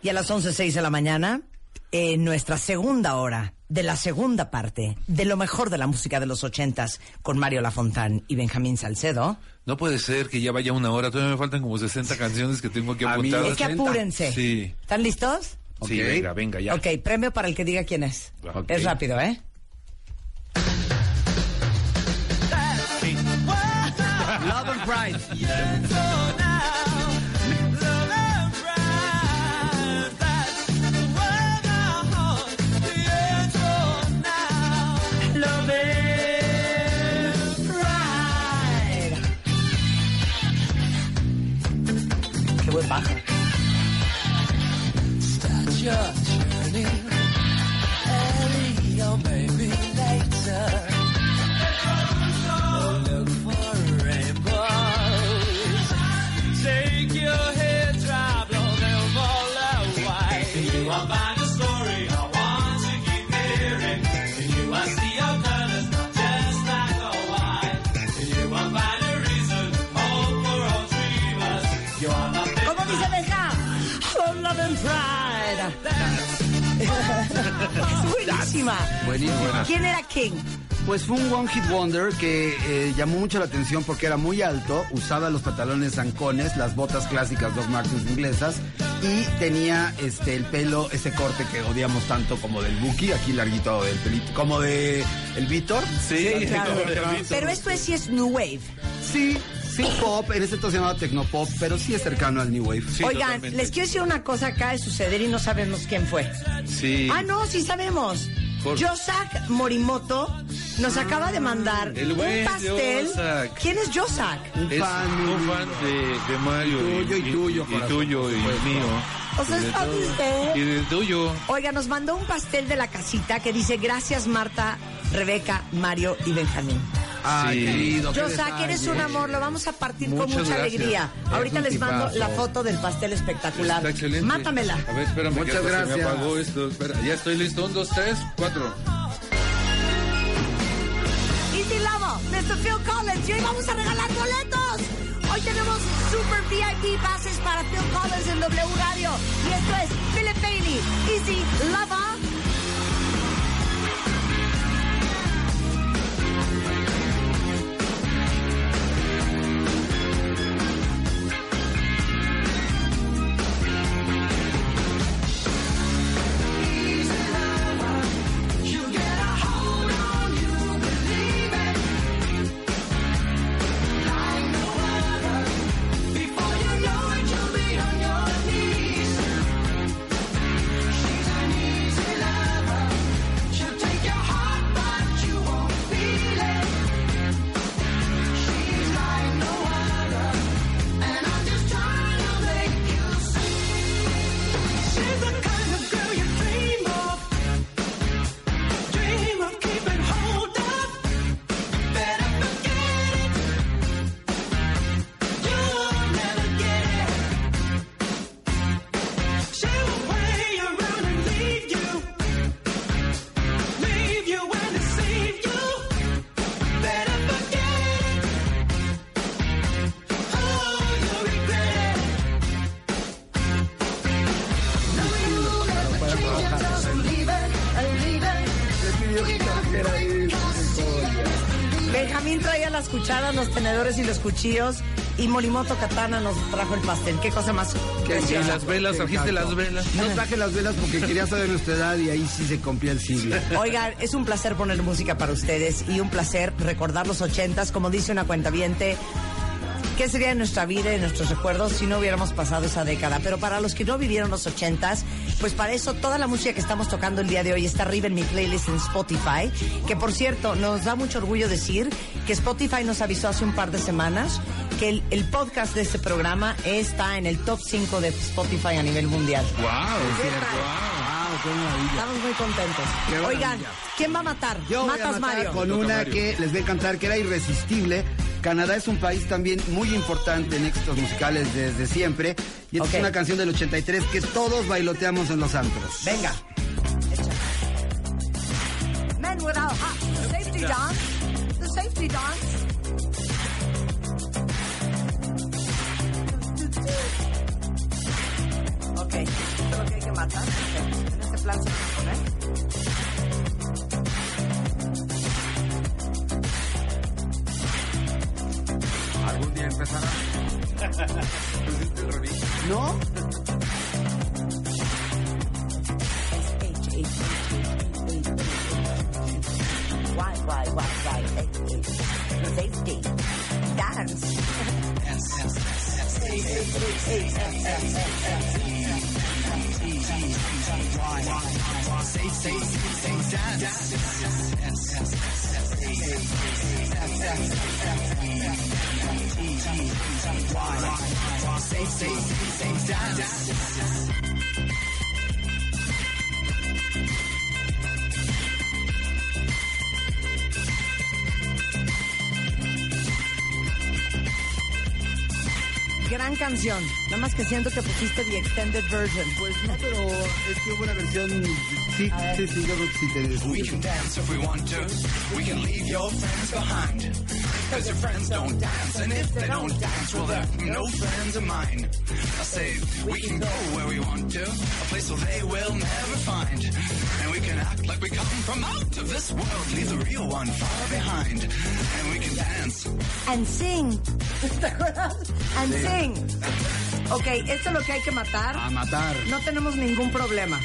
Y a las 11.06 de la mañana, en nuestra segunda hora de la segunda parte de lo mejor de la música de los ochentas con Mario Lafontán y Benjamín Salcedo. No puede ser que ya vaya una hora, todavía me faltan como 60 canciones que tengo que apuntar. es que apúrense. Sí. ¿Están listos? Sí, venga, venga, ya. Ok, premio para el que diga quién es. Okay. Es rápido, ¿eh? Love and Pride. Love and Pride. Qué buen bajo. Buenísima. Buenísima. ¿Quién era King? Pues fue un One Hit Wonder que eh, llamó mucho la atención porque era muy alto, usaba los pantalones zancones, las botas clásicas Doc Martens inglesas y tenía este el pelo, ese corte que odiamos tanto como del Buki, aquí larguito del pelito, como de el Víctor. Sí, Claro. Víctor. Pero esto es sí es New Wave. Sí, sí pop, en ese entonces se llamaba Tecnopop, pero sí es cercano al New Wave. Sí, Oigan, totalmente. les quiero decir una cosa, acaba de suceder y no sabemos quién fue. Sí. Ah, no, sí sabemos. Por- Yosak Morimoto nos acaba de mandar El un pastel. Yosak. ¿Quién es Yosak? Un Es fan, un fan de, de Mario. Tuyo y tuyo, Y, corazón, tuyo y supuesto. mío. O sea, Y de ¿está usted? Y del tuyo. Oiga, nos mandó un pastel de la casita que dice gracias Marta, Rebeca, Mario y Benjamín. Ay, Sí. querido. qué Yosak, eres un amor, lo vamos a partir con mucha gracias. alegría. Es Ahorita les mando la foto del pastel espectacular. Está excelente. Mátamela. A ver, espérame. que Muchas Se gracias. me apagó esto. Espera, ya estoy listo. Un, dos, tres, cuatro. Easy Lobo, y hoy vamos a regalar boletos. Hoy tenemos Super VIP pases para Phil Collins en W Radio. Y esto es Philip Bailey, Easy Lover. Cuchillos. Y Morimoto Katana nos trajo el pastel. Qué cosa más Y preciosa. las velas, trajiste las velas. No traje las velas porque quería saber nuestra edad y ahí sí se cumplía el siglo. Oigan, es un placer poner música para ustedes y un placer recordar los ochentas, como dice una cuenta ¿Qué sería de nuestra vida y nuestros recuerdos si no hubiéramos pasado esa década? Pero para los que no vivieron los ochentas, pues para eso toda la música que estamos tocando el día de hoy está arriba en mi playlist en Spotify. Que por cierto, nos da mucho orgullo decir que Spotify nos avisó hace un par de semanas que el, el podcast de este programa está en el top 5 de Spotify a nivel mundial. ¡Wow! ¿Qué? Wow. Estamos muy contentos. Oigan, ¿quién va a matar? Yo voy a Matas matar Mario. con una Mario. que les va a encantar, que era irresistible. Canadá es un país también muy importante en éxitos musicales desde siempre. Y esta Ok. es una canción del 83 que todos bailoteamos en los antros. Venga. Men without hats. The safety dance. The safety dance. Ok, esto es lo que hay que matar. Ok, En este plan se va a poner. Algún día empezará. ¿No? Why, why, why, why, safety, dance. wine, safety, dance, safety, dance. Gran canción. Nada más que siento que pusiste the extended version. Pues no, pero es que hubo una versión. Sí, sí, sí, yo creo que sí te We can dance if we want to. We can leave your friends behind. Cause your friends don't dance, and if they don't dance, well, they're no friends of mine. I say, we can go where we want to, a place where they will never find. And we can act like we come from out of this world, leave the real one far behind. And we can dance. And sing. ¿Te acuerdas? <laughs> And sing. Ok, esto es lo que hay que matar. A matar. No tenemos ningún problema.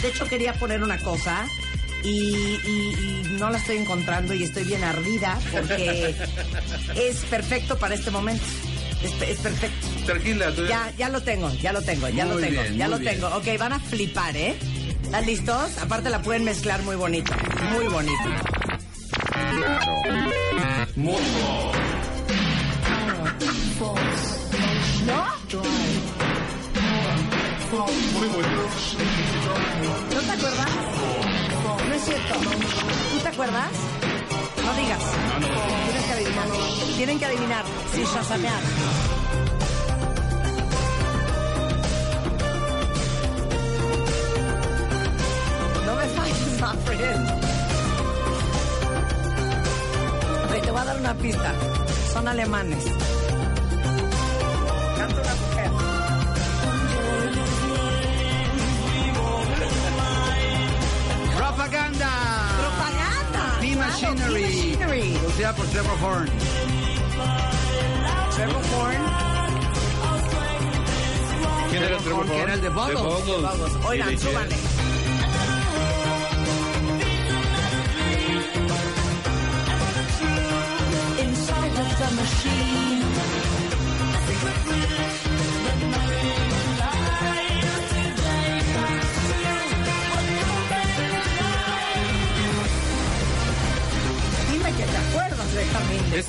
De hecho, quería poner una cosa y, y- y no la estoy encontrando y estoy bien ardida porque es perfecto para este momento. Es, es perfecto. Tranquila, tú- Ya, ya lo tengo, ya lo tengo, ya Muy lo tengo, bien, ya lo bien. tengo. Ok, van a flipar, ¿eh? ¿Están listos? Aparte la pueden mezclar muy bonito, muy bonito. ¿No? ¿No te acuerdas? No es cierto. ¿Tú te acuerdas? No digas. Tienes que adivinar. Tienen que adivinar. Sin shazamear. No me falles, Manfred. Ok, te voy a dar una pista. Son alemanes. Canta una mujer. Propaganda. Propaganda. Be Claro, Machinery. Machinery. Producida por Trevor Horn. Trevor Horn. ¿Quién era Trevor Que era el de Horn? The Buggles. Vamos, oigan, súbanle. Inside of the machine.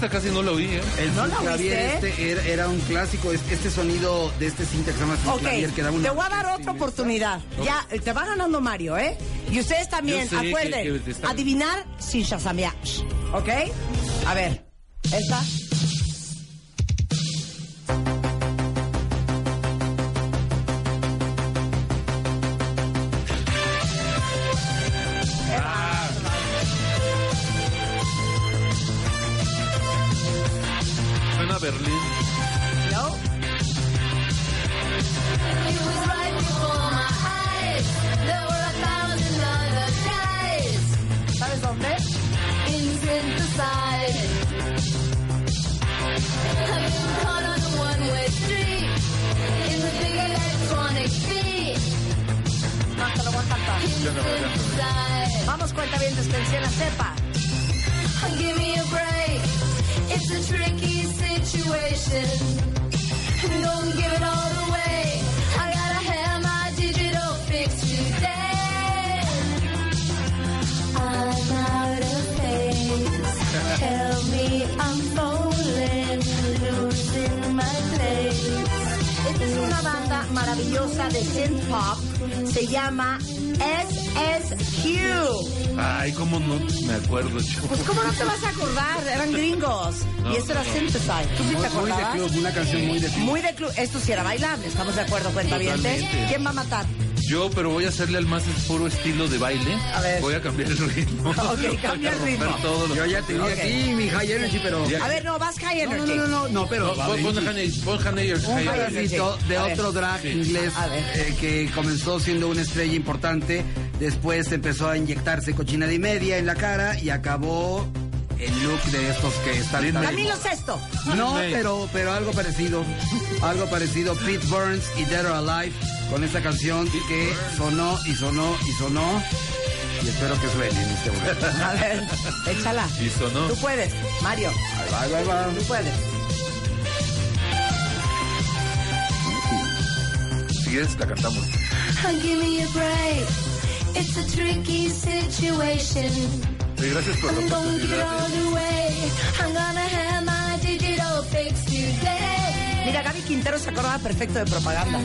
Esta casi no la oí, ¿eh? El ¿No la Clavier oíste? este era, era un clásico. es- Este sonido de este cinta que se llama Ok, Clavier que daba una te voy a dar otra oportunidad. Ya, te va ganando Mario, ¿eh? Y ustedes también, que- acuerden, que adivinar sin shazamear. ¿Ok? A ver, ¿esta? Sí era bailable. ¿Estamos de acuerdo, cuenta bien? ¿Quién va a matar? Yo, pero voy a hacerle al más puro estilo de baile. A ver. Voy a cambiar el ritmo. <laughs> Ok, cambia el ritmo. Yo ya tenía aquí mi high energy, pero. Ya. A ver, no, vas high energy. no, no, no, no, pero. Pon, high pedacito de A ver. otro drag Sí. inglés A ver. eh, que comenzó siendo una estrella importante, después empezó a inyectarse cochinada y media en la cara y acabó el look de estos que están tan-. Camilo Sexto. No, pero, pero algo parecido. Algo parecido. Pete Burns y Dead or Alive con esta canción que sonó y sonó y sonó. Y espero que suene en este momento. <laughs> A ver, échala. Y sonó. Tú puedes, Mario. Ahí va, ahí va, ahí va. Tú puedes. Si quieres, la cantamos. Give me a break. It's a tricky situation. Sí, gracias por. Mira, Gaby Quintero se acordaba perfecto de propaganda.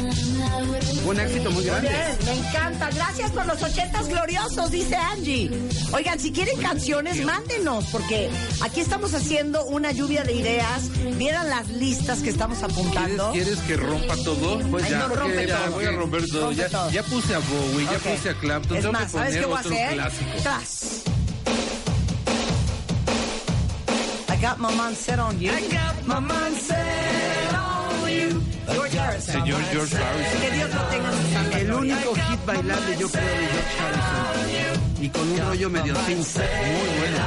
Un éxito muy grande. Bien, me encanta. Gracias por los ochentas gloriosos, dice Angie. Oigan, si quieren canciones, mándenos, porque aquí estamos haciendo una lluvia de ideas. Vieran las listas que estamos ¿Quieres, apuntando. quieres que rompa todo? Pues Ay, ya, no, rompe ya todo. voy a romper todo. Rompe Ya, todo. ya puse a Bowie, ya puse a Clapton. Es más, que ¿sabes poner qué voy a hacer? clásico. Tras. Got my mind set on you. I got my mind set on you. George Harrison. Señor George Harrison. Que Dios lo tenga en su santa El único hit bailable, yo creo, de George Harrison. Y con un rollo medio synth. Muy bueno.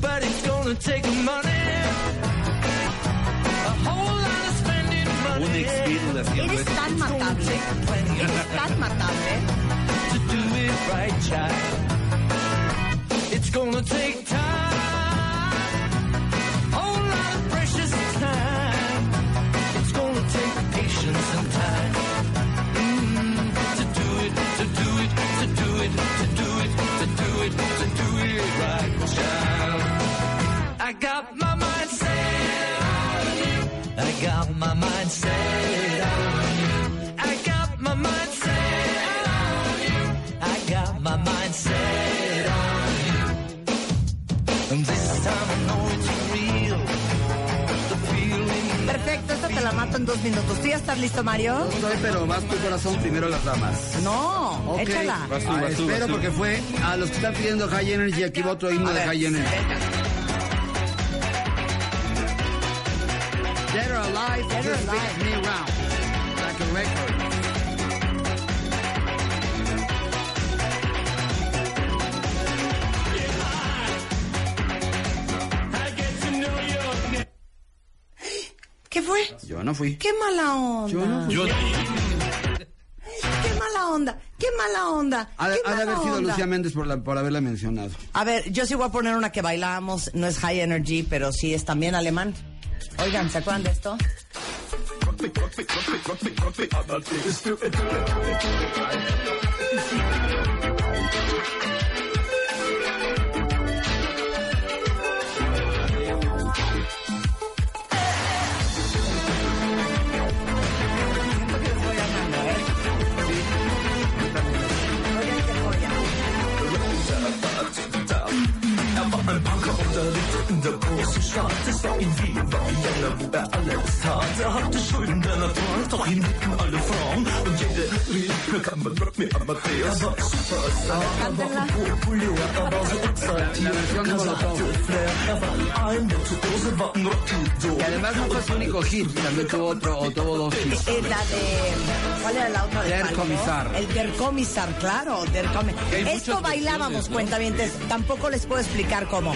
But it's gonna take money. A whole lot of spending Un money ex Beatle haciendo Eres tan matable. Eres tan matable. to do it right, child. It's gonna take time. I got my mind set on you. I got my mind set on you. I got my mind set on you. I got my mind set on you. And this time I know it's real. The feeling. Perfecto, esta te la mato en dos minutos. ¿Tú ya estás listo, Mario? Estoy, pero vas tu corazón, primero las damas. No, Ok. échala. Vas tú, Ah, vas tú, espero vas tú. porque fue a los que están pidiendo High Energy, aquí va otro himno de High Energy. Just Me Around. Like a record. ¿Qué fue? Yo no fui. ¡Qué mala onda! Yo no fui. Yo, ¡Qué mala onda! ¡Qué mala onda! Ha de, ¡Qué ha de mala haber sido onda! Lucía Méndez por, la- por haberla mencionado. A ver, yo sí voy a poner una que bailamos, no es high energy, pero sí es también alemán. Oigan, ¿se acuerdan de esto? Rugby, rugby, rugby, rugby, other things. Stupid, stupid, stupid, stupid. Y además no fue su único hit, también tuvo otro, o tuvo dos hits. Eh, la de. ¿Cuál era la otra de Der Palco? Kommissar. El Der Kommissar, claro. Der hay Esto bailábamos, cuentavientes. Tampoco les puedo explicar cómo.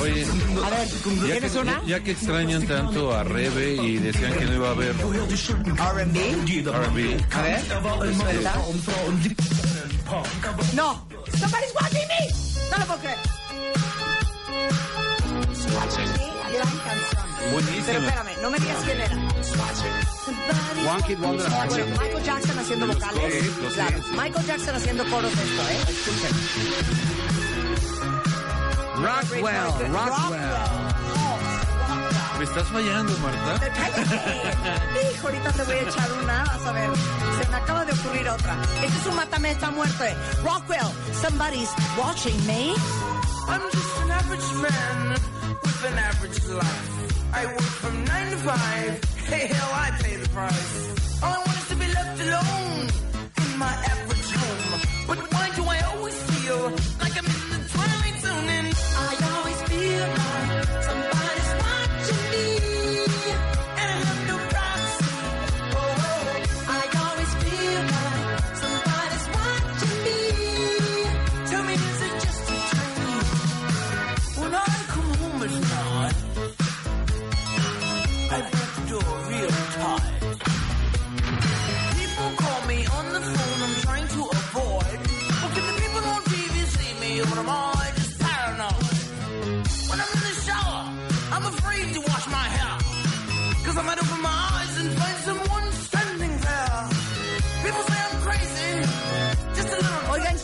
Oye, A ver, ya ¿tienes que, una? ya que extrañan tanto a Rebe y decían que no iba a haber R&B. R&B, A ver, suelta. No. Somebody's watching me. No lo puedo creer. Gran canción. Pero espérame, no me digas quién era. One Kid Wonder. Bueno, Michael Jackson haciendo Los vocales. coros, claro, sí, sí. Michael Jackson haciendo coros de esto, ¿eh? Escuchen. Rockwell, Rockwell. Me estás fallando, Marta. ¡Cállate! Hijo, ahorita te voy a echar una, vas a ver. Se me acaba de ocurrir otra. Este es un mátame, está muerto. eh. Rockwell, somebody's watching me. I'm just an average man with an average life. I work from nine to five. Hey, hell, I pay the price. All I want is to be left alone in my average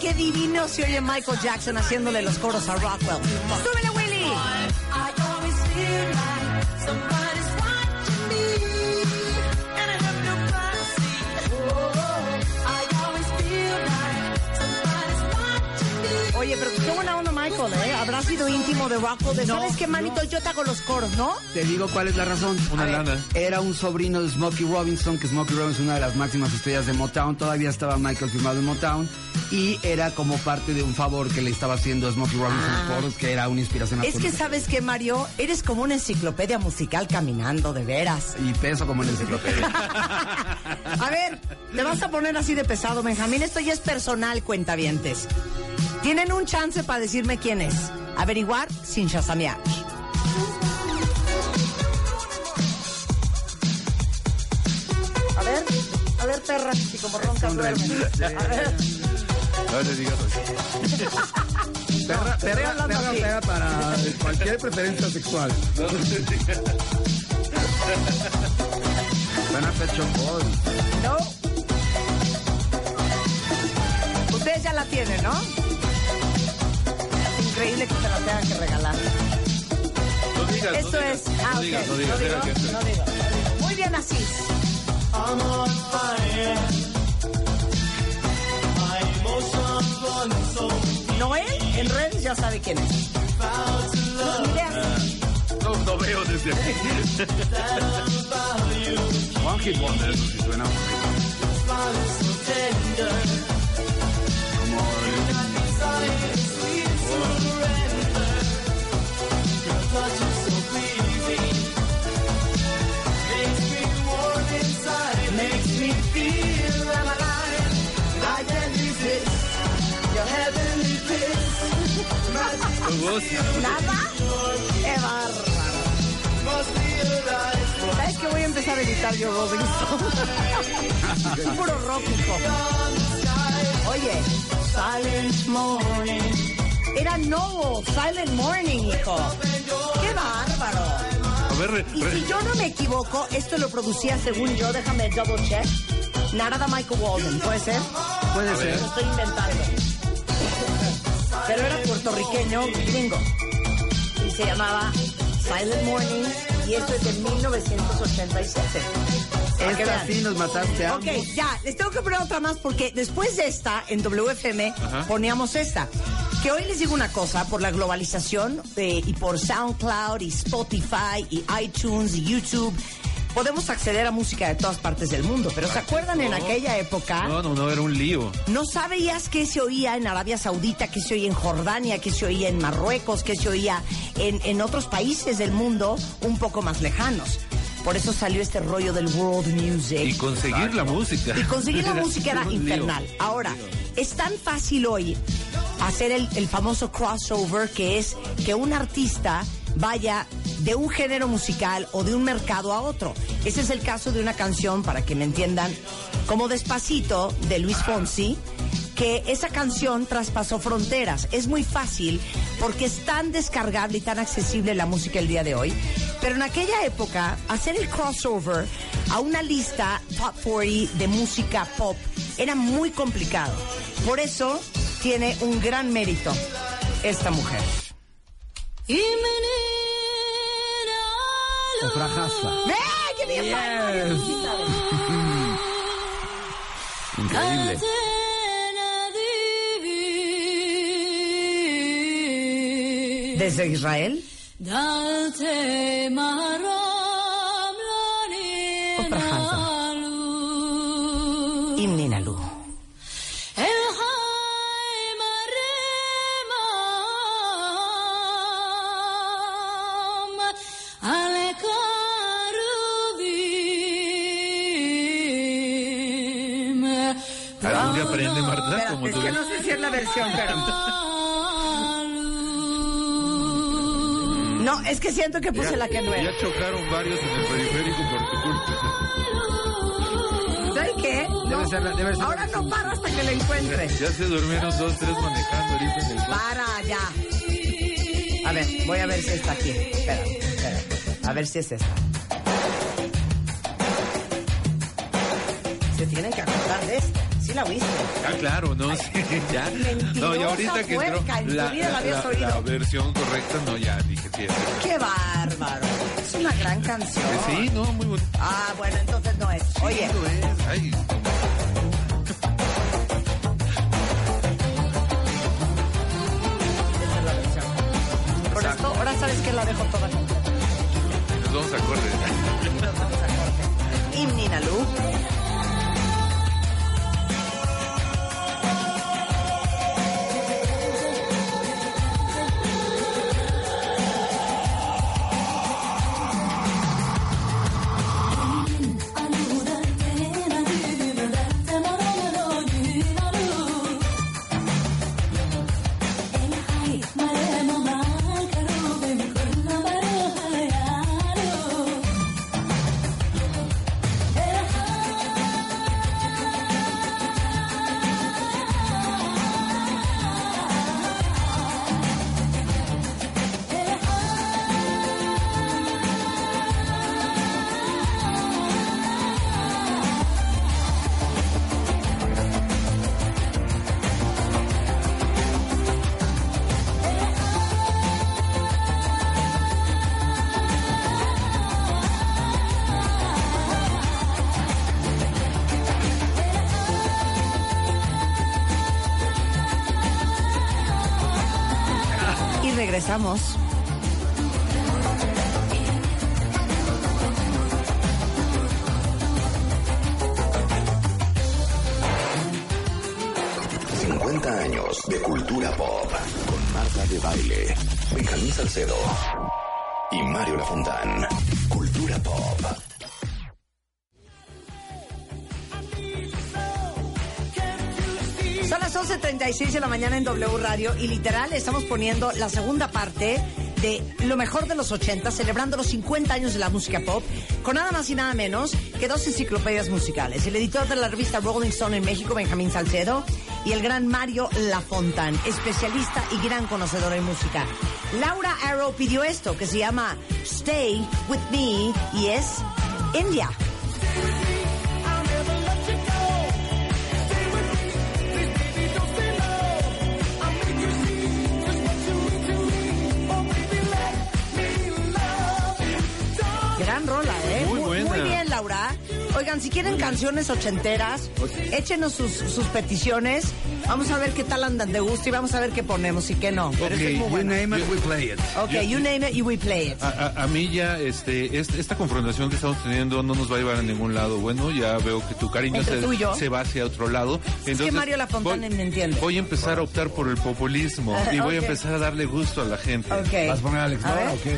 qué divino se oye Michael Jackson haciéndole los coros a Rockwell. ¡Súbele, Willy! ¿Eh? Habrá sido íntimo de No, ¿Sabes qué, manito? Yo te hago los coros, ¿no? Te digo cuál es la razón. Una A ver, lana. Era un sobrino de Smokey Robinson, que Smokey Robinson es una de las máximas estrellas de Motown. Todavía estaba Michael firmado en Motown. Y era como parte de un favor que le estaba haciendo Smokey Robinson Ah. por que era una inspiración Es que. ¿sabes qué, Mario? Eres como una enciclopedia musical caminando, de veras. Y peso como en la enciclopedia. <laughs> A ver, te vas a poner así de pesado, Benjamín. Esto ya es personal, cuentavientes. Tienen un chance para decirme quién es. Averiguar sin chasamear. A ver, a ver, perra, si como ronca duerme. A ver, No le digas así. <laughs> perra, perra, perra para cualquier preferencia sexual. No digas. Pet Shop Boys. ¿no? Ustedes ya la tienen, ¿no? Increíble que se la tengan que regalar. No digas, no Esto digas, es. Ah, no digas, no No digas, digo, no digo. Muy bien, así. I'm on fire. My emotions run so Noel en redes ya sabe quién es. No, idea. No, no veo desde aquí. One Hit Wonder, eso sí suena ¿Nada? ¿Sabes que voy a empezar a editar yo Robinson? <laughs> Puro rock. Oye, Silent Morning. Era no, Silent Morning, hijo. ¡Qué bárbaro! A ver, re- Y re- si yo no me equivoco, esto lo producía según yo, déjame double check. Narada Michael Walden, ¿puede ser? Puede A ser. Lo estoy inventando. Pero era puertorriqueño gringo. Y se llamaba Silent Morning. Y esto es de 1987. Esta vean. sí nos mataste a Ok, ya, les tengo que poner otra más porque después de esta, en WFM, Ajá. poníamos esta. Que hoy les digo una cosa, por la globalización eh, y por SoundCloud y Spotify y iTunes y YouTube, podemos acceder a música de todas partes del mundo. Pero ¿se acuerdan en no. aquella época? No, no, no, era un lío. No sabías qué se oía en Arabia Saudita, qué se oía en Jordania, qué se oía en Marruecos, qué se oía en, en otros países del mundo un poco más lejanos. Por eso salió este rollo del world music. Y conseguir la música. Y conseguir la <laughs> música era infernal. Ahora, es tan fácil hoy hacer el, el famoso crossover que es que un artista vaya de un género musical o de un mercado a otro. Ese es el caso de una canción, para que me entiendan, como Despacito de Luis Fonsi, que esa canción traspasó fronteras. Es muy fácil porque es tan descargable y tan accesible la música el día de hoy. Pero en aquella época, hacer el crossover a una lista top 40 de música pop era muy complicado. Por eso tiene un gran mérito esta mujer. Otra. ¡Eh, qué bien baila! <laughs> Increíble. Desde Israel, otra jasa. Imninalu. Algún día aprende, Marta, como es tú. que no sé si es la versión, pero... es que siento que puse la que no era. Ya chocaron varios en el periférico por tu culpa. ¿Sabes qué? Debe ser la- debe ser la Ahora no paro hasta que la encuentre. Ya se durmieron dos, tres manejando ahorita en el coche. Para, ya. A ver, voy a ver si está aquí. Espera, espera. A ver si es esta. Se tienen que acordar de esta. ¿Sí la viste? Ah, claro, no, sí, <laughs> ya. No, y ahorita que entró la, vida la la- la- versión correcta, no, ya es. ¡Qué bárbaro! Es una gran canción. Sí, no, muy bonito. Ah, bueno, entonces no es. Oye, es. Ay, versión. Por esto, ahora sabes que la dejo toda completa. nos vamos a correr. Y nos vamos a corte. Y mañana en W Radio y literal estamos poniendo la segunda parte de lo mejor de los 80, celebrando los 50 años de la música pop, con nada más y nada menos que dos enciclopedias musicales. El editor de la revista Rolling Stone en México, Benjamín Salcedo, y el gran Mario Lafontán, especialista y gran conocedor de música. Laura Arrow pidió esto, que se llama Stay With Me, y es India. Quieren canciones ochenteras, échenos sus, sus peticiones. Vamos a ver qué tal andan de gusto y vamos a ver qué ponemos y qué no. Pero Ok, esta es muy you name it, we play it. Ok, you name it y we play it. A, a- a mí ya este, es- esta confrontación que estamos teniendo no nos va a llevar a ningún lado bueno. Ya veo que tu cariño se, se va hacia otro lado. Entonces, Mario Lafontana voy- me entiende. Voy a empezar a optar por el populismo y voy a empezar a darle gusto a la gente. Ok. ¿Vas a poner a Alex A Lora ver. o qué?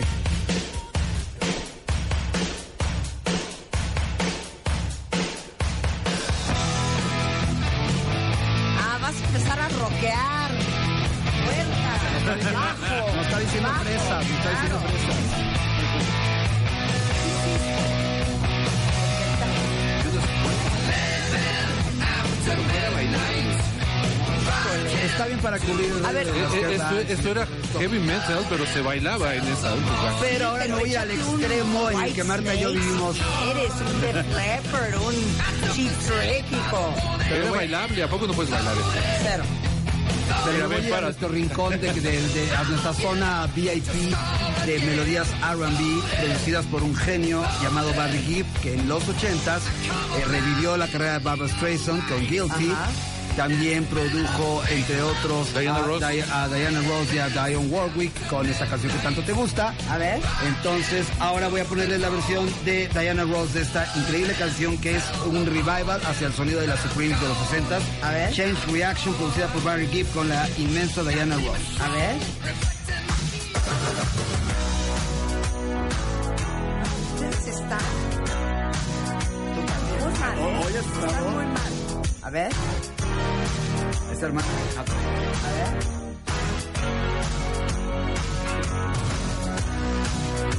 Esto, esto era heavy metal, pero se bailaba en esa época. Pero ahora me voy al extremo en el que Marta y yo vivimos. Eres un Def Leppard, un Cheap Tréquico. Pero era bailable, ¿a poco no puedes bailar esto? Cero. Pero voy a para- nuestro rincón de, de- de- a nuestra zona VIP de melodías R&B producidas por un genio llamado Barry Gibb que en los 80s eh, revivió la carrera de Barbara Streisand con Guilty. Ajá. También produjo, entre otros, Diana a, Ross. Di- a Diana Ross y a Dionne Warwick con esta canción que tanto te gusta. A ver. Entonces, ahora voy a ponerle la versión de Diana Ross de esta increíble canción que es un revival hacia el sonido de las Supremes de los 60s. A ver. Change Reaction, producida por Barry Gibb con la inmensa Diana Ross. A ver. Están muy mal, ¿eh? Están muy mal. A ver, Esta hermana. a ver.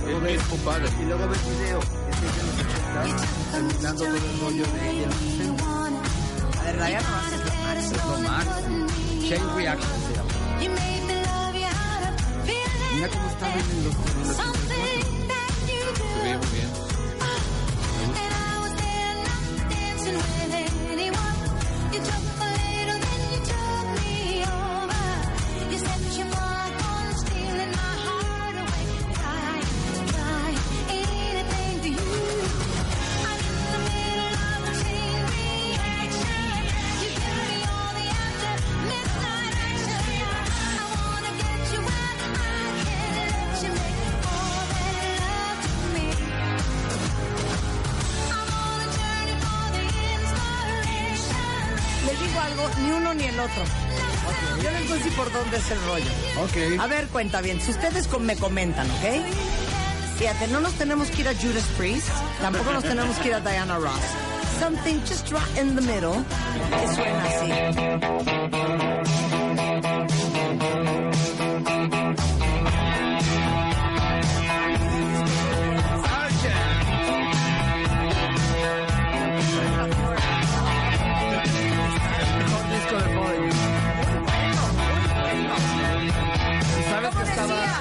Luego ves, y luego ves video. Este es de los 80s, terminando todo el rollo de ella. A ver, Ryan, no lo máximo. Es lo máximo. Chain Reaction se llama. Mira cómo estaba en los, en los 84. Se veía muy bien. Les ni el otro. Yo les voy a decir por dónde es el rollo. Ok. A ver, cuenta bien. Si ustedes me comentan, ¿ok? Fíjate, no nos tenemos que ir a Judas Priest, tampoco nos tenemos que ir a Diana Ross. Something just right in the middle, que suena así. Sabes que estaba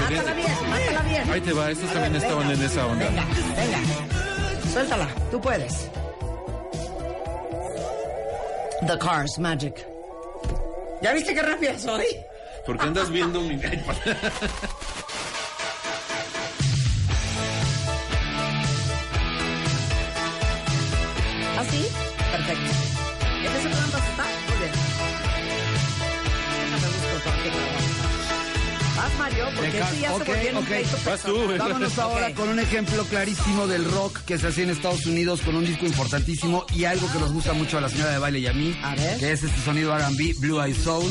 excelente. Mátala bien, mátala bien. Ahí te va, estos también estaban en esa onda. Venga, venga. Suéltala, tú puedes. The Cars, Magic. ¿Ya viste qué rápida soy? ¿Por qué andas viendo mi <laughs> Vas tú. <laughs> Vámonos ahora con un ejemplo clarísimo del rock que se hacía en Estados Unidos con un disco importantísimo y algo que nos gusta mucho a la señora de baile y a mí, A ver. que es este sonido R&B, Blue Eye Soul,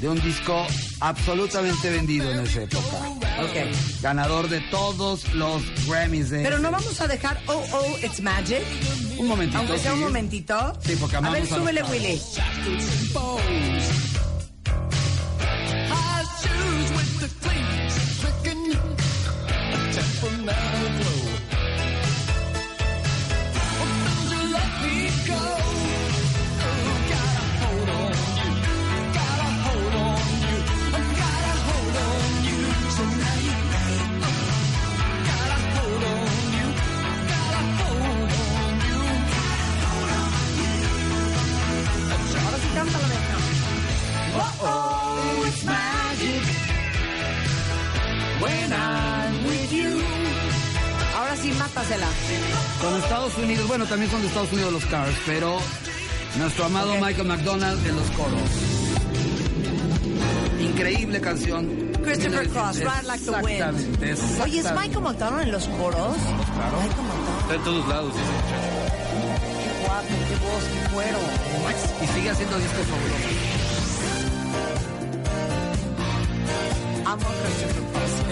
de un disco absolutamente vendido en esa época. Ok. Ganador de todos los Grammys de... Pero no vamos a dejar Oh Oh It's Magic, Un momentito, aunque sea un sí. momentito. Sí, porque A ver, amamos a los súbele. Willy. Mátasela. Con Estados Unidos, bueno, también son de Estados Unidos los Cars, pero nuestro amado Ok. Michael McDonald en los coros. Increíble canción. Christopher Cross, Ride Like the Wind. Exactamente, Oye, ¿es exactamente. Michael McDonald en los coros? Claro. Michael McDonald, Está en todos lados muchacho. qué guapo, qué voz, qué cuero. Y sigue haciendo discos fabulosos. Amo a Christopher Cross.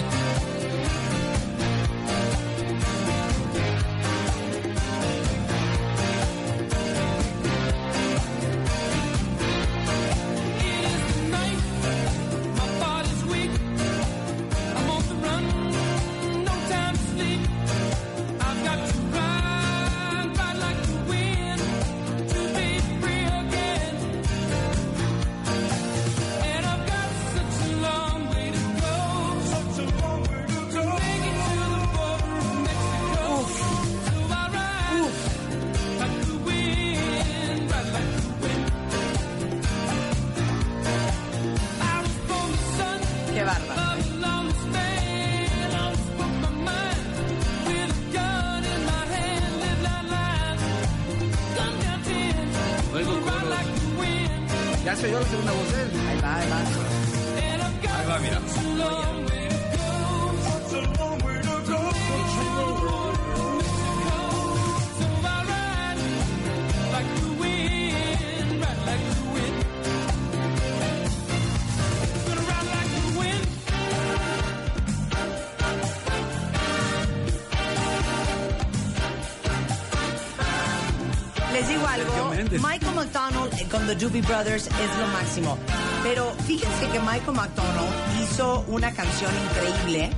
Con The Doobie Brothers es lo máximo. Pero fíjense que Michael McDonald hizo una canción increíble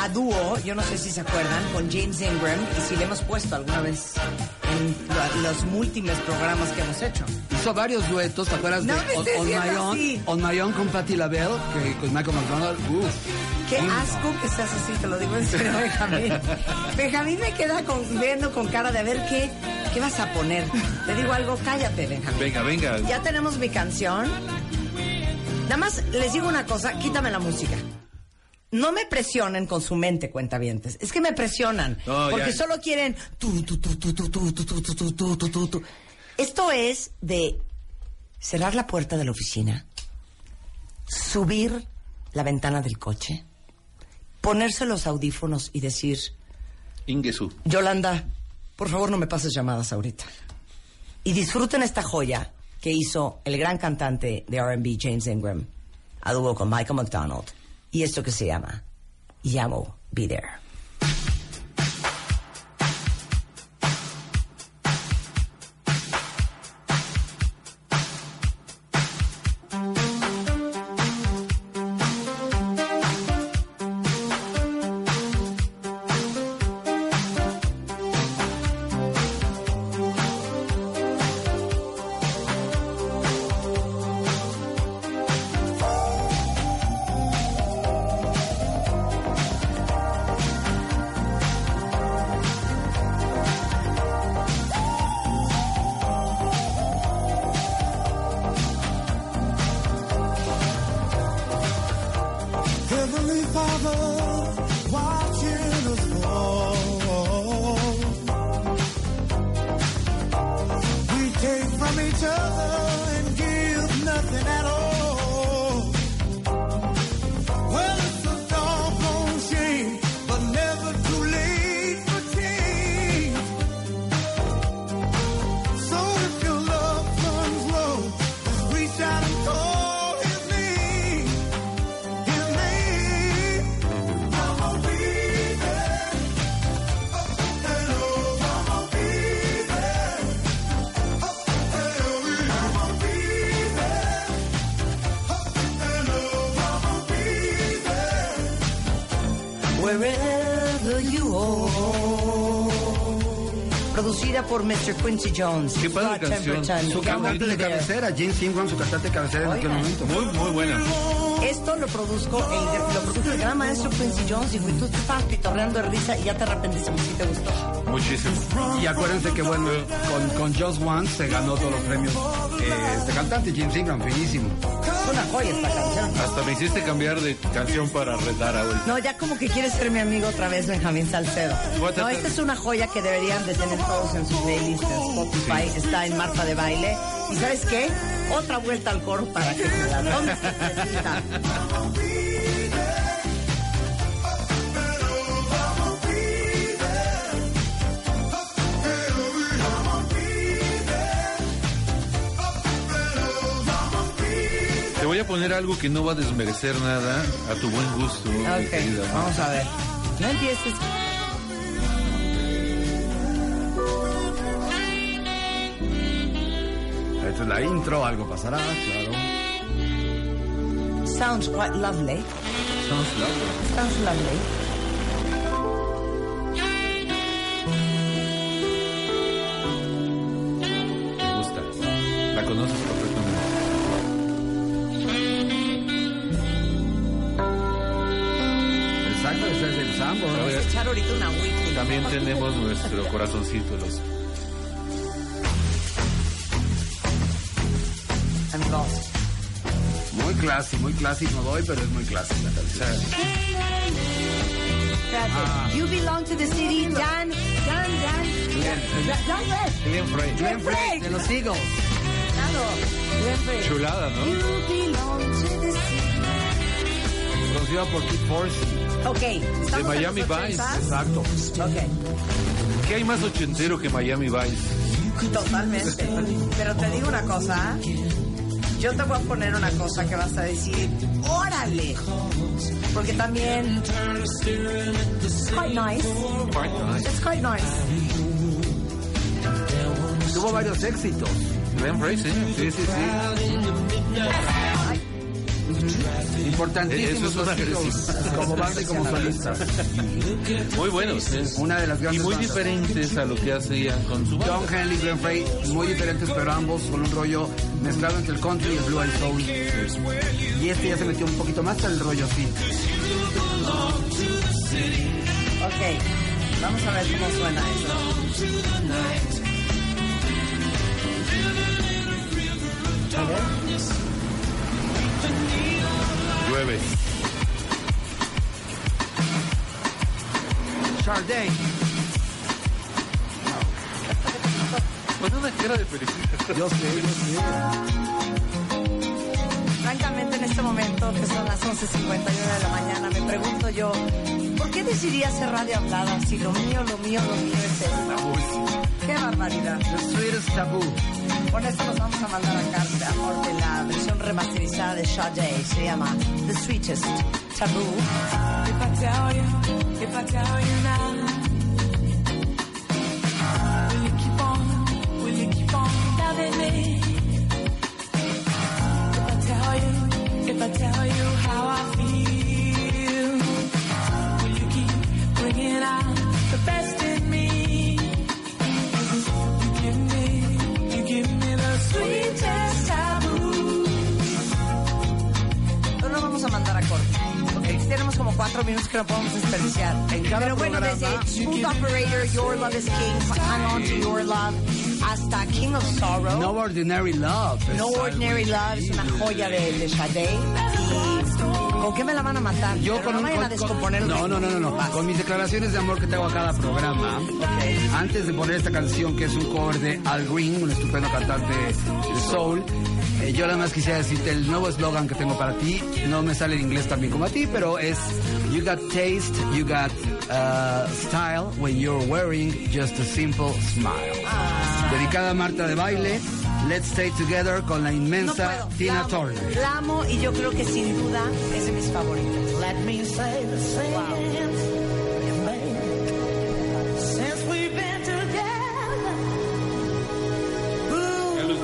a dúo, yo no sé si se acuerdan, con James Ingram y si le hemos puesto alguna vez en lo- los múltiples programas que hemos hecho. Hizo varios duetos, ¿te acuerdas No de On, On My Own? así. On My Own con Patti LaBelle, que con Michael McDonald. Uf. Qué asco que seas así, te lo digo en serio, Benjamín. <laughs> Benjamín me queda con- viendo con cara de a ver qué, ¿Qué vas a poner? Te digo algo, cállate, Benjamín. Venga, venga. Ya tenemos mi canción. Nada más les digo una cosa, quítame la música. No me presionen con su mente, cuentavientes. Es que me presionan. Porque solo quieren. Esto es de cerrar la puerta de la oficina, subir la ventana del coche, ponerse los audífonos y decir. Ingesu. Yolanda, por favor no me pases llamadas ahorita. Y disfruten esta joya que hizo el gran cantante de RB James Ingram a dúo con Michael McDonald. Y esto que se llama Llamo Be There. Quincy Jones. Qué padre Scott canción. Temperton. Su cantante de cabecera, James Ingram, su cantante de cabecera en aquel momento. Muy, muy buena. Esto lo produzco el, lo produjo el gran maestro Quincy Jones y tú te estabas pitorreando de risa y ya te arrepentiste si te gustó. Muchísimo. Y acuérdense que, bueno, con, con Just Once se ganó todos los premios eh, este cantante, James Ingram, finísimo. Es una joya esta canción. Hasta me hiciste cambiar de canción para retar a No, ya como que quieres ser mi amigo otra vez, Benjamín Salcedo. No, esta es una joya que deberían de tener todos en su playlist en Spotify. Está en Marta de Baile. ¿Y sabes qué? Otra vuelta al coro para que se la tomes. <laughs> poner algo que no va a desmerecer nada a tu buen gusto. Ok, querida vamos a ver. No empieces. Esta es la intro, algo pasará, claro. Sounds quite lovely. Sounds lovely. Sounds lovely. Ahorita una wiki. También tenemos nuestro corazoncito. Los... I'm lost. Muy clásico, muy clásico no doy, pero es muy clásica Espérate. You belong to the city, Dan. Dan, Dan. Dan, Dan Red. Glenn Frey. Glenn Frey. De los Eagles. Claro. Chulada, ¿no? You belong to the city. Conocida por Force. Ok. ¿estamos De Miami Vice. Exacto. Ok. ¿Qué hay más ochentero que Miami Vice? Totalmente. Pero te digo una cosa. Yo te voy a poner una cosa que vas a decir, órale. Porque también... Quite nice. Quite nice. It's quite nice. Tuvo varios éxitos. Glenn Frey, sí. Sí, sí, sí. Importantísimos Eso es una los agresividad. como banda y como solistas. Muy buenos. ¿eh? Una de las Y grandes muy bandas. diferentes a lo que hacían con su banda. John Henley, Glenn Frey, muy diferentes, pero ambos con un rollo mezclado entre el country y el blue and soul. Y este ya se metió un poquito más al rollo así. Ok. Vamos a ver cómo suena eso. A ver. Llueve. Sharday. Con una cara de película. Yo sé, yo sé. Francamente, en este momento, que son las 11.51 de la mañana, me pregunto yo, ¿por qué decidí hacer radio hablada si lo mío, lo mío, lo mío es esto? ¡Qué barbaridad! The sweetest taboo. Con esto nos vamos a mandar a casa, amor, de la versión remasterizada de Sade. Se llama The Sweetest Taboo. If I tell you, if I tell you now, will you keep on, will you keep on loving me? If I tell you, if I tell you how I feel, Tenemos como cuatro minutos que no podemos desperdiciar. cada Pero bueno, programa, desde Smooth Operator, Your Love is King, Hang On to Your Love, hasta King of Sorrow. No Ordinary Love. No Ordinary Love es una joya de, de Sade. Y ¿Con qué me la van a matar? Yo Pero con no un- vayan a con- descomponer el no, no, no, no, no. Vas. Con mis declaraciones de amor que te hago a cada programa, antes de poner esta canción que es un cover de Al Green, un estupendo cantante de soul, eh, yo nada más quisiera decirte el nuevo eslogan que tengo para ti. No me sale en inglés tan bien como a ti, pero es You got taste, you got uh, style when you're wearing just a simple smile. Ah. Dedicada a Marta de baile. Let's stay together con la No inmensa la Tina amo. Turner. La amo y yo creo que sin duda es de mis favoritos. Let me say the same. Since we've been together, ooh,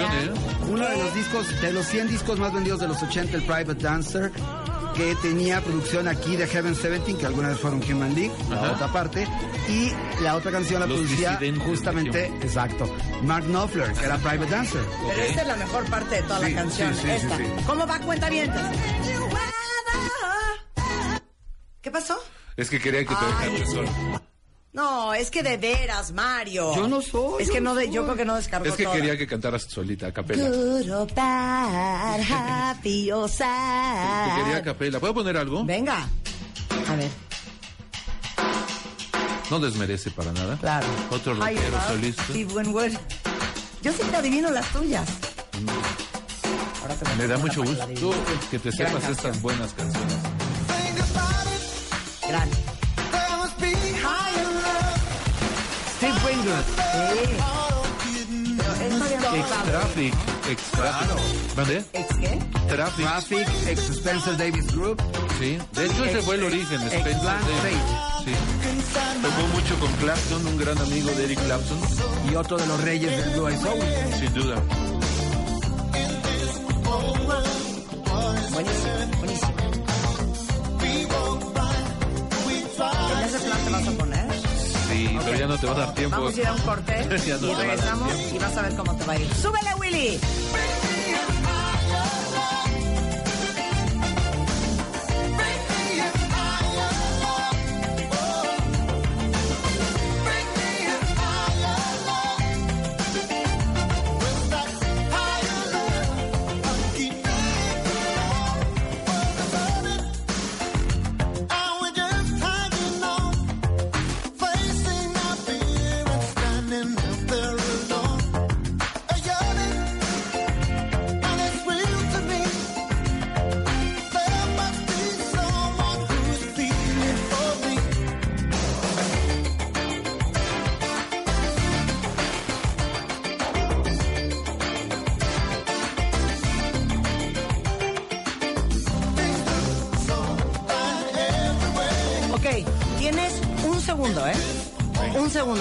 canción, ¿eh? Uno de los discos, de los 100 discos más vendidos de los 80, el Private Dancer, que tenía producción aquí de Heaven 17, que alguna vez fueron Human League, la Ajá. otra parte, y la otra canción la Los producía justamente, exacto, Mark Knopfler, que era Private Dancer. Pero esta es la mejor parte de toda Sí, la canción. sí, sí, sí, esta. sí. ¿Cómo va cuenta bien? ¿Qué pasó? Es que quería que te Ay. dejaras solo. No, es que de veras, Mario. Yo no soy, Es que no de- yo creo que no descargó Es que toda. quería que cantaras solita, a capela. Good or bad, <laughs> happy or sad. quería a capela. ¿Puedo poner algo? Venga. A ver, No desmerece para nada. claro. Otro rockero solista. Steve Winwood. Yo sí te adivino las tuyas. Ahora te voy a Me da mucho gusto que te sepas estas buenas canciones. Steve. Sí. Pero esto había Ex Traffic. Ex Traffic. ¿Mande? ¿Ex qué? Traffic. Traffic, ex Spencer Davis Group. Sí. De hecho, ese fue el origen. Spencer Davis. Sí. Tocó mucho con Clapton, un gran amigo de Eric Clapton. y otro de los reyes del Blue Soul. Sin duda. Buenísimo, buenísimo. ¿En ese plan te vas a poner? Sí, pero ya no te va a dar tiempo. Vamos a ir a un corte <laughs> Ya no y regresamos y vas a ver cómo te va a ir. ¡Súbele, Willy!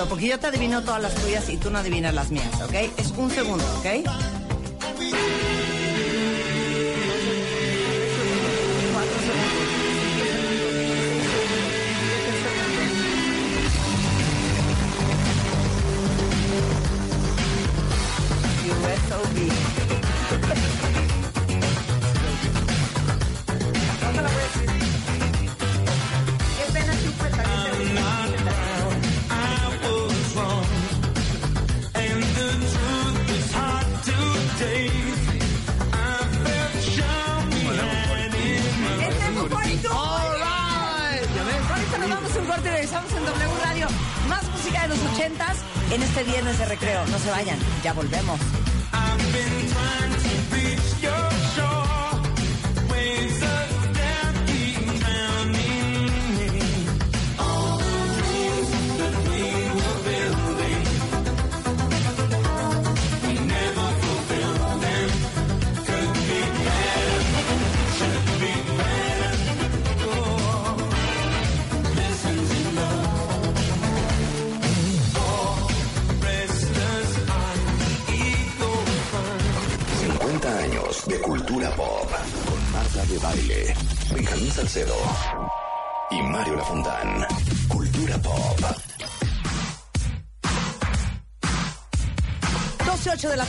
Porque yo te adivino todas las tuyas y tú no adivinas las mías, ¿ok? Es un segundo, ¿ok?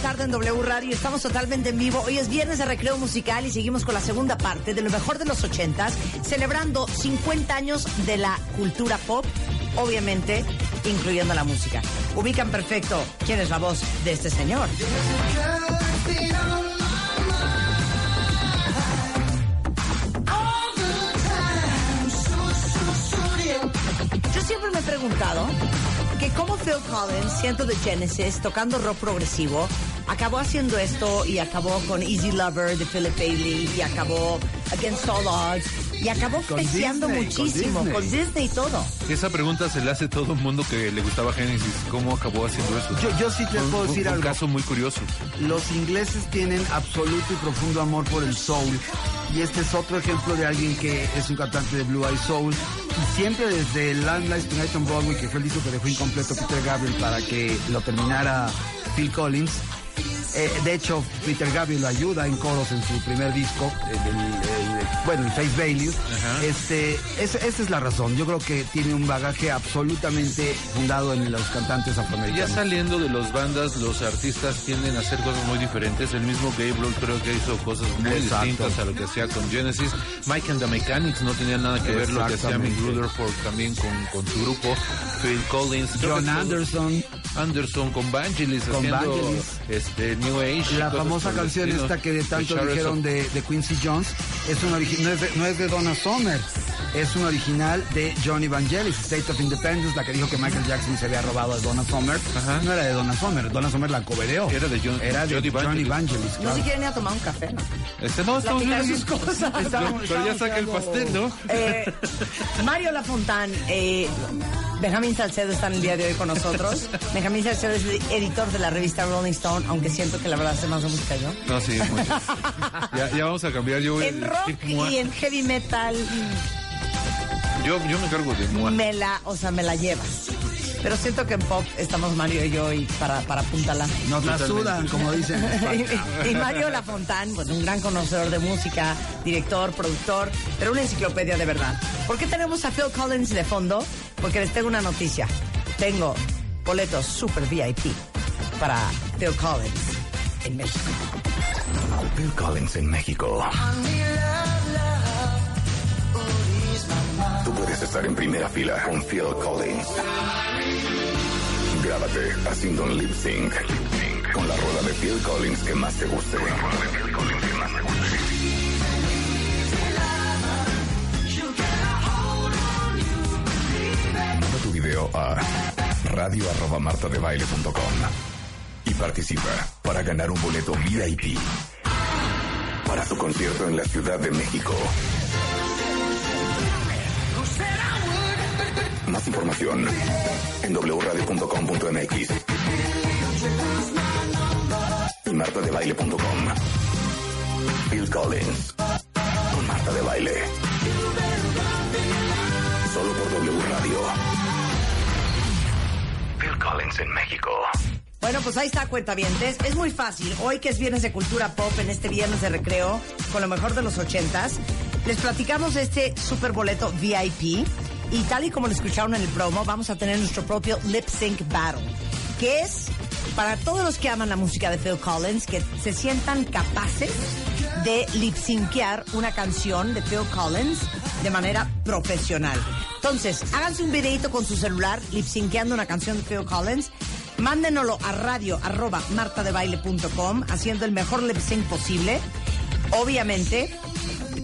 Tarde en W Radio. Estamos totalmente en vivo. Hoy es viernes de recreo musical y seguimos con la segunda parte de lo mejor de los ochentas, celebrando 50 años de la cultura pop, obviamente incluyendo la música. Ubican perfecto quién es la voz de este señor. Yo siempre me he preguntado que cómo Phil Collins, siendo de Genesis, tocando rock progresivo, acabó haciendo esto y acabó con Easy Lover de Philip Bailey y acabó Against All Odds y acabó Disney, muchísimo con con Disney. Y todo. Esa pregunta se le hace a todo el mundo que le gustaba Genesis. ¿Cómo acabó haciendo eso? Yo- yo sí te Un- puedo un- decir un algo. caso muy curioso. Los ingleses tienen absoluto y profundo amor por el soul. Y este es otro ejemplo de alguien que es un cantante de Blue Eye Soul. Y siempre desde Landlines Tonight on Broadway, que fue el disco que dejó incompleto Peter Gabriel para que lo terminara Phil Collins. Eh, de hecho, Peter Gabriel lo ayuda en coros en su primer disco, el- bueno, el Face Value. Este, es- esa es la razón. Yo creo que tiene un bagaje absolutamente fundado en los cantantes Ya afroamericanos. saliendo de los bandas, los artistas tienden a hacer cosas muy diferentes. El mismo Gabriel creo que hizo cosas muy Exacto. distintas a lo que hacía con Genesis. Mike and the Mechanics no tenía nada que ver lo que hacía Mick. Rutherford también con, con su grupo. Phil Collins. John Anderson. Anderson con Vangelis Con haciendo Vangelis. este New Age. La famosa canción esta que de tanto dijeron de, de Quincy Jones es un origi- no, es de, no es de Donna Summer, es un original de Johnny Vangelis, State of Independence, la que dijo que Michael Jackson se había robado a Donna Summer. No era de Donna Summer, Donna Summer la cobereó. Era de John- Era de Johnny Johnny Vangelis. Vangelis. No claro. se quieren ir a tomar un café, ¿no? Este, no, estamos bien. sus cosas. Pero, <laughs> pero ya saca el pastel, ¿no? Eh, Mario Lafontán, eh, Benjamín Salcedo está en el día de hoy con nosotros. <laughs> Benjamín Salcedo es editor de la revista Rolling Stone, aunque siento que la verdad hace más de música yo. No, sí, mucho. <laughs> ya, ya vamos a cambiar. Yo, En rock y en heavy metal yo, yo me cargo de Mua. me la, o sea, me la llevas. Pero siento que en pop estamos Mario y yo y para, para apuntalar. Nos la sudan, como dicen. <laughs> y, y Mario Lafontán, pues un gran conocedor de música, director, productor, pero una enciclopedia de verdad. ¿Por qué tenemos a Phil Collins de fondo? Porque les tengo una noticia. Tengo boletos super VIP para Phil Collins en México. Phil Collins en México. Puedes estar en primera fila con Phil Collins. Grábate haciendo un lip sync con la rola de Phil Collins que más te guste. Manda tu video a radio arroba martadebaile.com y participa para ganar un boleto VIP para su concierto en la Ciudad de México. Más información en wradio.com.mx y martadebaile.com. Phil Collins con Marta de Baile. Solo por W Radio. Collins en México. Bueno, pues ahí está, cuentavientes. Es muy fácil. Hoy que es viernes de cultura pop, en este viernes de recreo, con lo mejor de los ochentas, les platicamos este super boleto VIP. Y tal y como lo escucharon en el promo, vamos a tener nuestro propio Lip Sync Battle, que es para todos los que aman la música de Phil Collins, que se sientan capaces de lip syncear una canción de Phil Collins de manera profesional. Entonces, háganse un videito con su celular lip synceando una canción de Phil Collins. Mándenoslo a radio arroba martadebaile.com haciendo el mejor lip sync posible. Obviamente,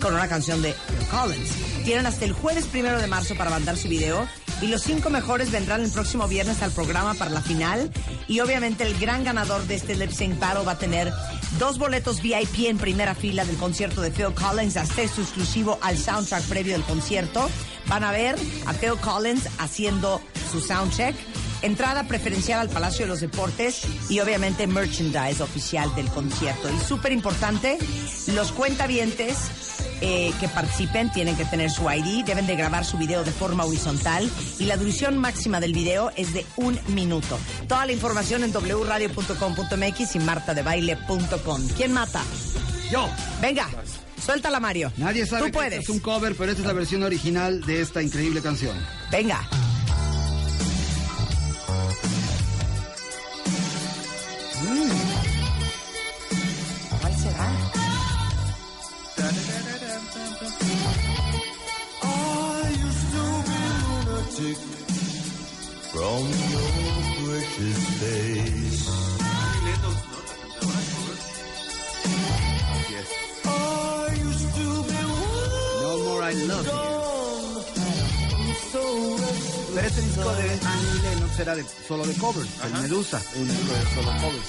con una canción de Phil Collins. Tienen hasta el jueves primero de marzo para mandar su video. Y los cinco mejores vendrán el próximo viernes al programa para la final. Y obviamente el gran ganador de este lip sync battle va a tener dos boletos VIP en primera fila del concierto de Phil Collins, acceso exclusivo al soundtrack previo del concierto. Van a ver a Phil Collins haciendo su soundcheck. Entrada preferencial al Palacio de los Deportes y obviamente merchandise oficial del concierto. Y súper importante, los cuentavientes eh, que participen tienen que tener su ID, deben de grabar su video de forma horizontal y la duración máxima del video es de un minuto. Toda la información en wradio.com.mx y martadebaile.com. ¿Quién mata? Yo. Venga, suéltala Mario. Nadie sabe Tú que puedes. es un cover, pero esta es la versión original de esta increíble canción. Venga. Mm. No More I Love You. Pero este disco de Annie Lennox era de, solo de covers, el Medusa, un disco de solo covers.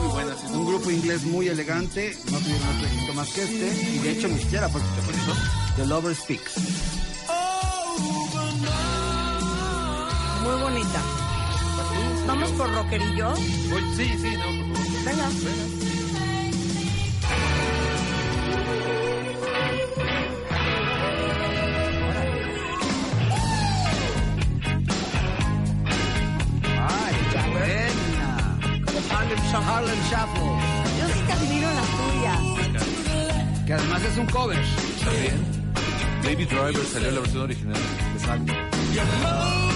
Muy buenas. Un grupo inglés muy elegante, no tuvieron otro éxito más que este, y de hecho ni siquiera protagonista. The Lover Speaks. Bonita. Vamos por rockerillo. Sí, sí, no, por favor. Venga. ¡Ay, ya buena! Como Harlem Shuffle. Yo sí te admiro las tuyas. que además es un cover. Está bien. Baby Driver salió la versión original. Exacto.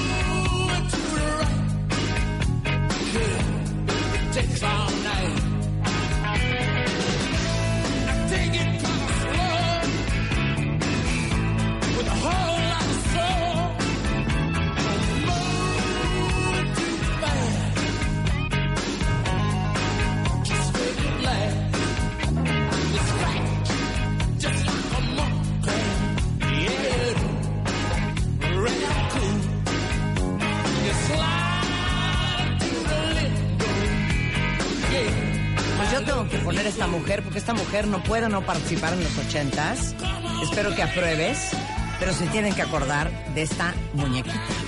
Pues no puede no participar en los ochentas. Espero que apruebes, pero se tienen que acordar de esta muñequita.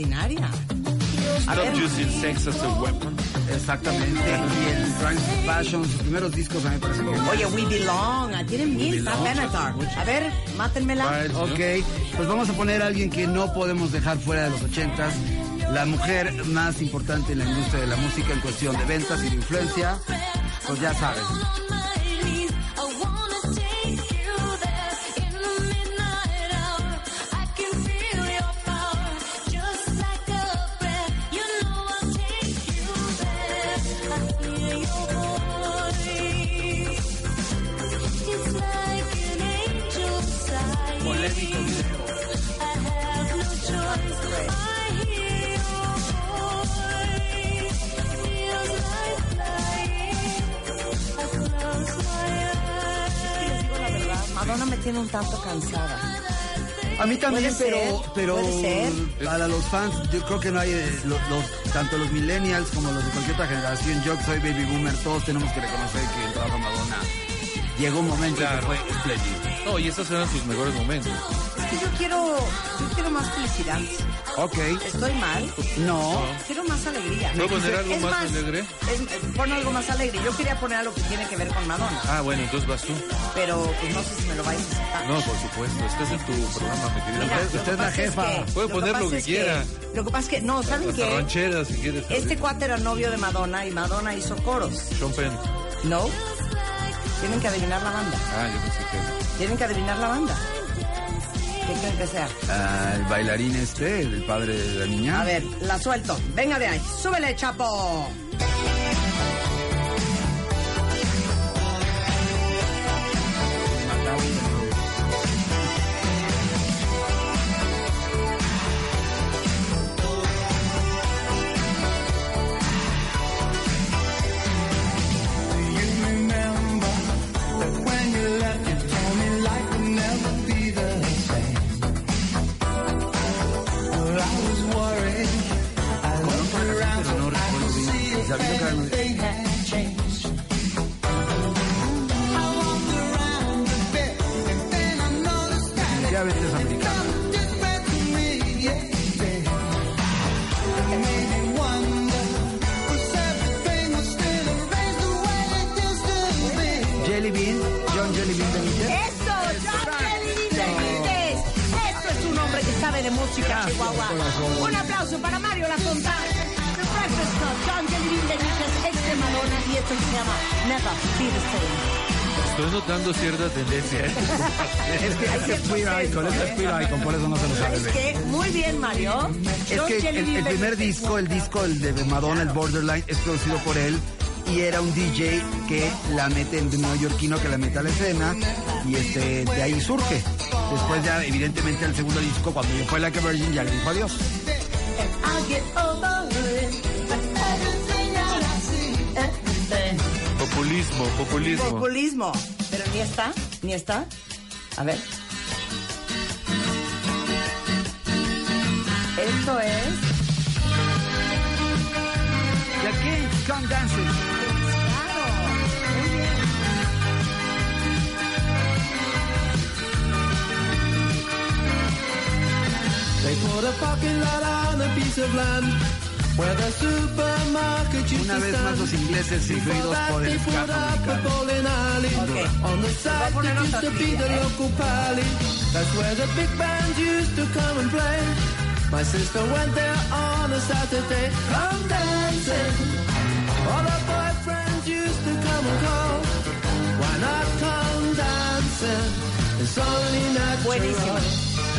Extraordinaria. A Stop ver, using sex as a weapon. Exactamente. Y el Trans Fashion, sus primeros discos a mí me parecen que... oye, We Belong. ah, Tienen mil, está Benatar. A ver, mátenmela. Right, Ok, pues vamos a poner a alguien que no podemos dejar fuera de los ochentas. La mujer más importante en la industria de la música en cuestión de ventas y de influencia. Pues ya sabes. Mí también, Puede pero, ser, pero puede ser. para los fans, yo creo que no hay, eh, lo- los, tanto los millennials como los de cualquier otra generación, yo soy baby boomer, todos tenemos que reconocer que el trabajo Madonna llegó un momento Claro. que fue espléndido. No, y esos eran sus mejores momentos. Es que yo quiero, yo quiero más felicidad. Ok, Estoy mal. no, Quiero más alegría. ¿Puedo poner algo Es más alegre? es- pon algo más alegre. Yo quería poner algo que tiene que ver con Madonna, Ah, bueno, entonces vas tú. pero pues no sé si me lo vais a aceptar. No, por supuesto. Estás en tu programa, mi querida. Mira, Usted- usted es la jefa. que- Puede poner lo que es quiera. Lo que pasa es que, no, ¿saben qué? si quieres. Este cuate era novio de Madonna y Madonna hizo coros. Sean Penn. ¿No? Tienen que adivinar la banda. Ah, yo pensé que... Tienen que adivinar la banda. ¿Qué creen que sea? Ah, el bailarín este, el padre de la niña. A ver, la suelto. Venga de ahí. ¡Súbele, chapo! Cierta tendencia. <laughs> Es que es que es icon, es queer icon, por eso no se lo sabe. ¿Sabes qué? Muy bien, Mario. Es que el, primer disco, el disco el de Madonna, el Borderline, es producido por él y era un DJ que la mete, el neoyorquino que la mete a la escena y este de ahí surge. Después ya, evidentemente, el segundo disco, cuando ya fue Like a Virgin, ya le dijo adiós. Populismo, populismo. Populismo. Pero ni está, ni está. A ver. Esto es. The Kings Come Dancing. Claro. Muy bien. They put a parking lot on a piece of land where the supermarket used Una to vez más los stand. ingleses influidos por they el put ska up a americano. bowling alley. Okay. On the Voy a side, poner it used otra to be the trivia, local pally. That's where the big band used to come and play. My sister went there on a Saturday. Come dancing. All her boyfriends used to come and call. Why not come dancing? It's only natural. Buenísimo.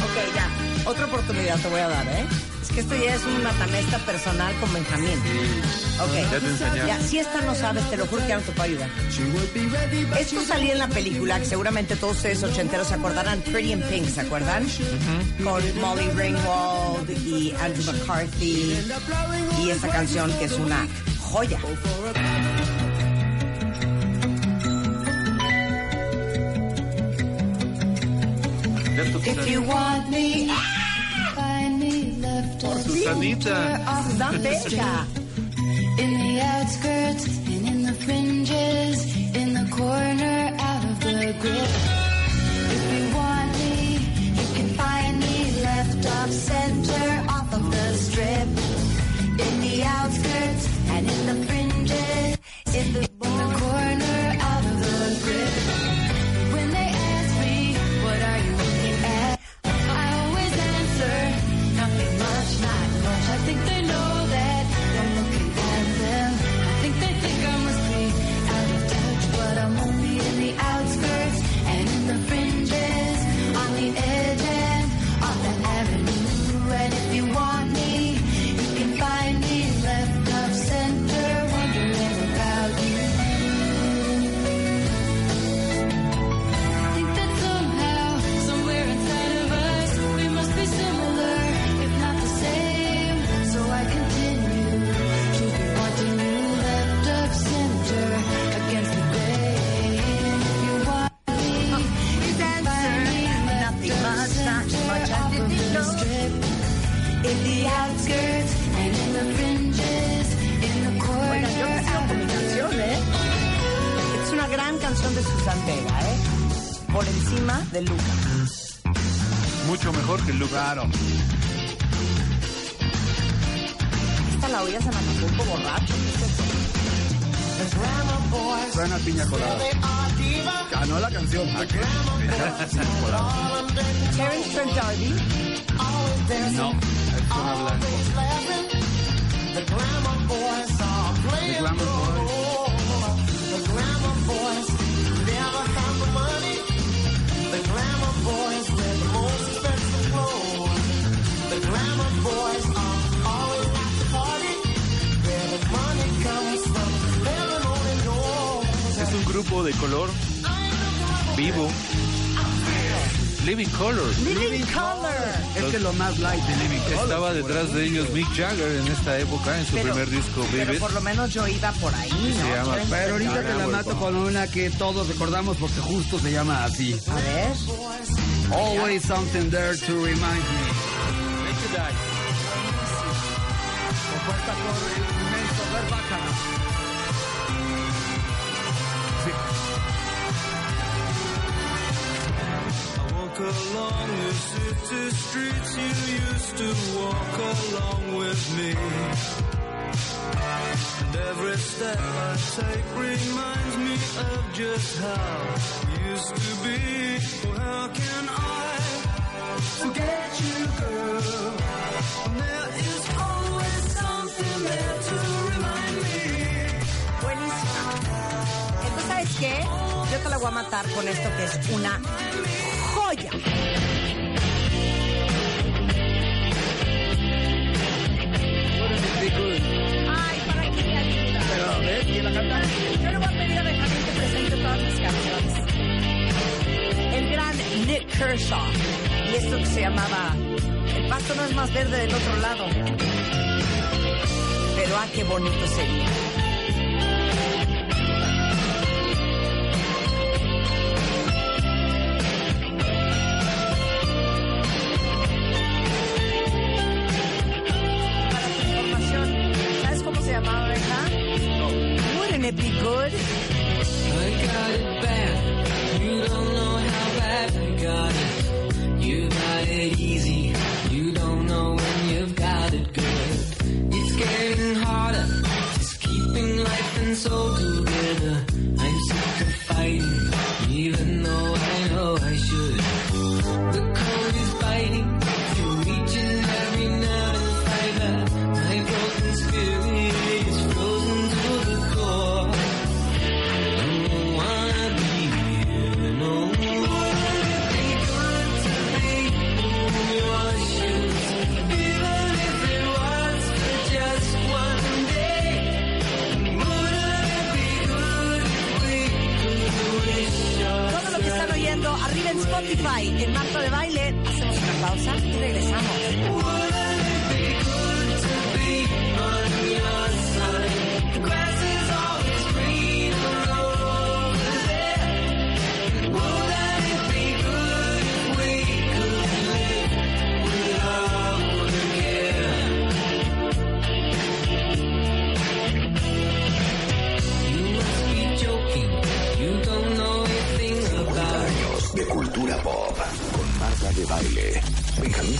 Ok, ya. Otra oportunidad te voy a dar, ¿eh? Que esto ya es un matamesta personal con Benjamín. Ok. Ya te enseñaron. Ya, si esta no sabes, te lo juro que ya no te puedo ayudar. Esto salía en la película, que seguramente todos ustedes ochenteros se acordarán, Pretty in Pink, ¿se acuerdan? Con Molly Ringwald y Andrew McCarthy y esta canción que es una joya. If you want me, me left of Susanita. Susan in the outskirts and in the fringes, in the corner, out of the grip. If you want me, you can find me left off center, off of the strip. In the outskirts and in the canción de Susan Vega, ¿eh? Por encima de Luca. Mucho mejor que Luca. Claro. Esta la oías en Acapulco borracho. ¿qué es eso? Suena piña colada. Ganó la canción. ¿A qué? Terence Trent D'Arby. No. Es una blanco. The Glamour Boys. Grupo de color vivo. Living Color. Living Color. Es que lo más light de Living Color. Estaba detrás de ellos Mick Jagger en esta época, en su Pero- primer disco Pero Vivid. por lo menos yo iba por ahí, ¿no? Se llama Terence Pero ahorita te la mato con una que todos recordamos porque justo se llama así. A ver. Always something there to remind me. Compuesta por el walk along the city streets you used to walk along with me. And every step I take reminds me of just how it used to be. Oh, how can I forget you, girl? There is always something there to qué? Yo te la voy a matar con esto que es una joya. Ay, ¿para qué me ayuda? Pero a ver, ¿quién la canta? Yo le voy a pedir a Benjamín que presente todas mis canciones. El gran Nick Kershaw. Y esto que se llamaba El pasto no es más verde del otro lado. Pero ah, qué bonito sería. It be good? I got it bad. You don't know how bad I got it. You got it easy. You don't know when you've got it good. It's getting harder. Just keeping life and soul together.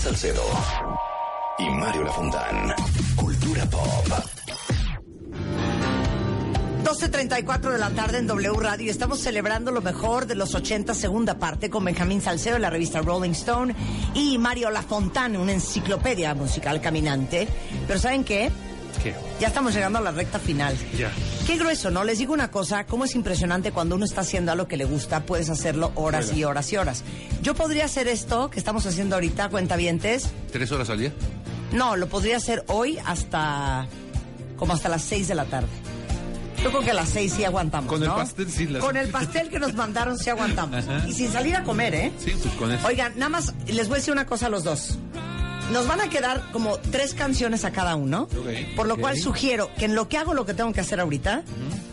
Salcedo y Mario Lafontán. Cultura pop. 12.34 de la tarde en W Radio. Estamos celebrando lo mejor de los 80, segunda parte, con Benjamín Salcedo de la revista Rolling Stone y Mario Lafontán, una enciclopedia musical caminante. Pero ¿saben qué? ¿Qué? Ya estamos llegando a la recta final. Ya. Qué grueso, ¿no? Les digo una cosa, cómo es impresionante cuando uno está haciendo algo que le gusta, puedes hacerlo horas y horas y horas. Yo podría hacer esto que estamos haciendo ahorita, cuentavientes. ¿Tres horas al día? No, lo podría hacer hoy hasta como hasta las 6 de la tarde. Yo creo que a las 6 sí aguantamos. Con el ¿no? pastel sí las- Con el pastel que nos mandaron sí aguantamos. <laughs> Ajá. Y sin salir a comer, ¿eh? Sí, pues con eso. Oigan, nada más les voy a decir una cosa a los dos. Nos van a quedar como tres canciones a cada uno. Por lo cual sugiero que en lo que hago lo que tengo que hacer ahorita,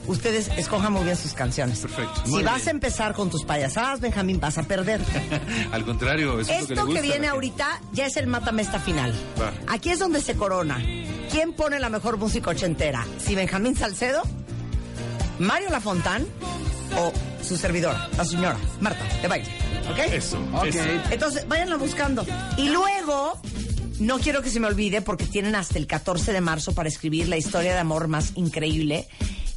ustedes escojan muy bien sus canciones. Perfecto. Si Muy vas bien. a empezar con tus payasadas, Benjamín, vas a perder. <laughs> Al contrario, eso es lo que le Esto gusta que viene ahorita ya es el matamesta final. Va. Aquí es donde se corona ¿quién pone la mejor música ochentera? ¿Si Benjamín Salcedo, Mario Lafontán o su servidora, la señora Marta de baile? ¿Ok? Eso, Ok. eso. Entonces, váyanla buscando. Y luego, no quiero que se me olvide porque tienen hasta el 14 de marzo para escribir la historia de amor más increíble,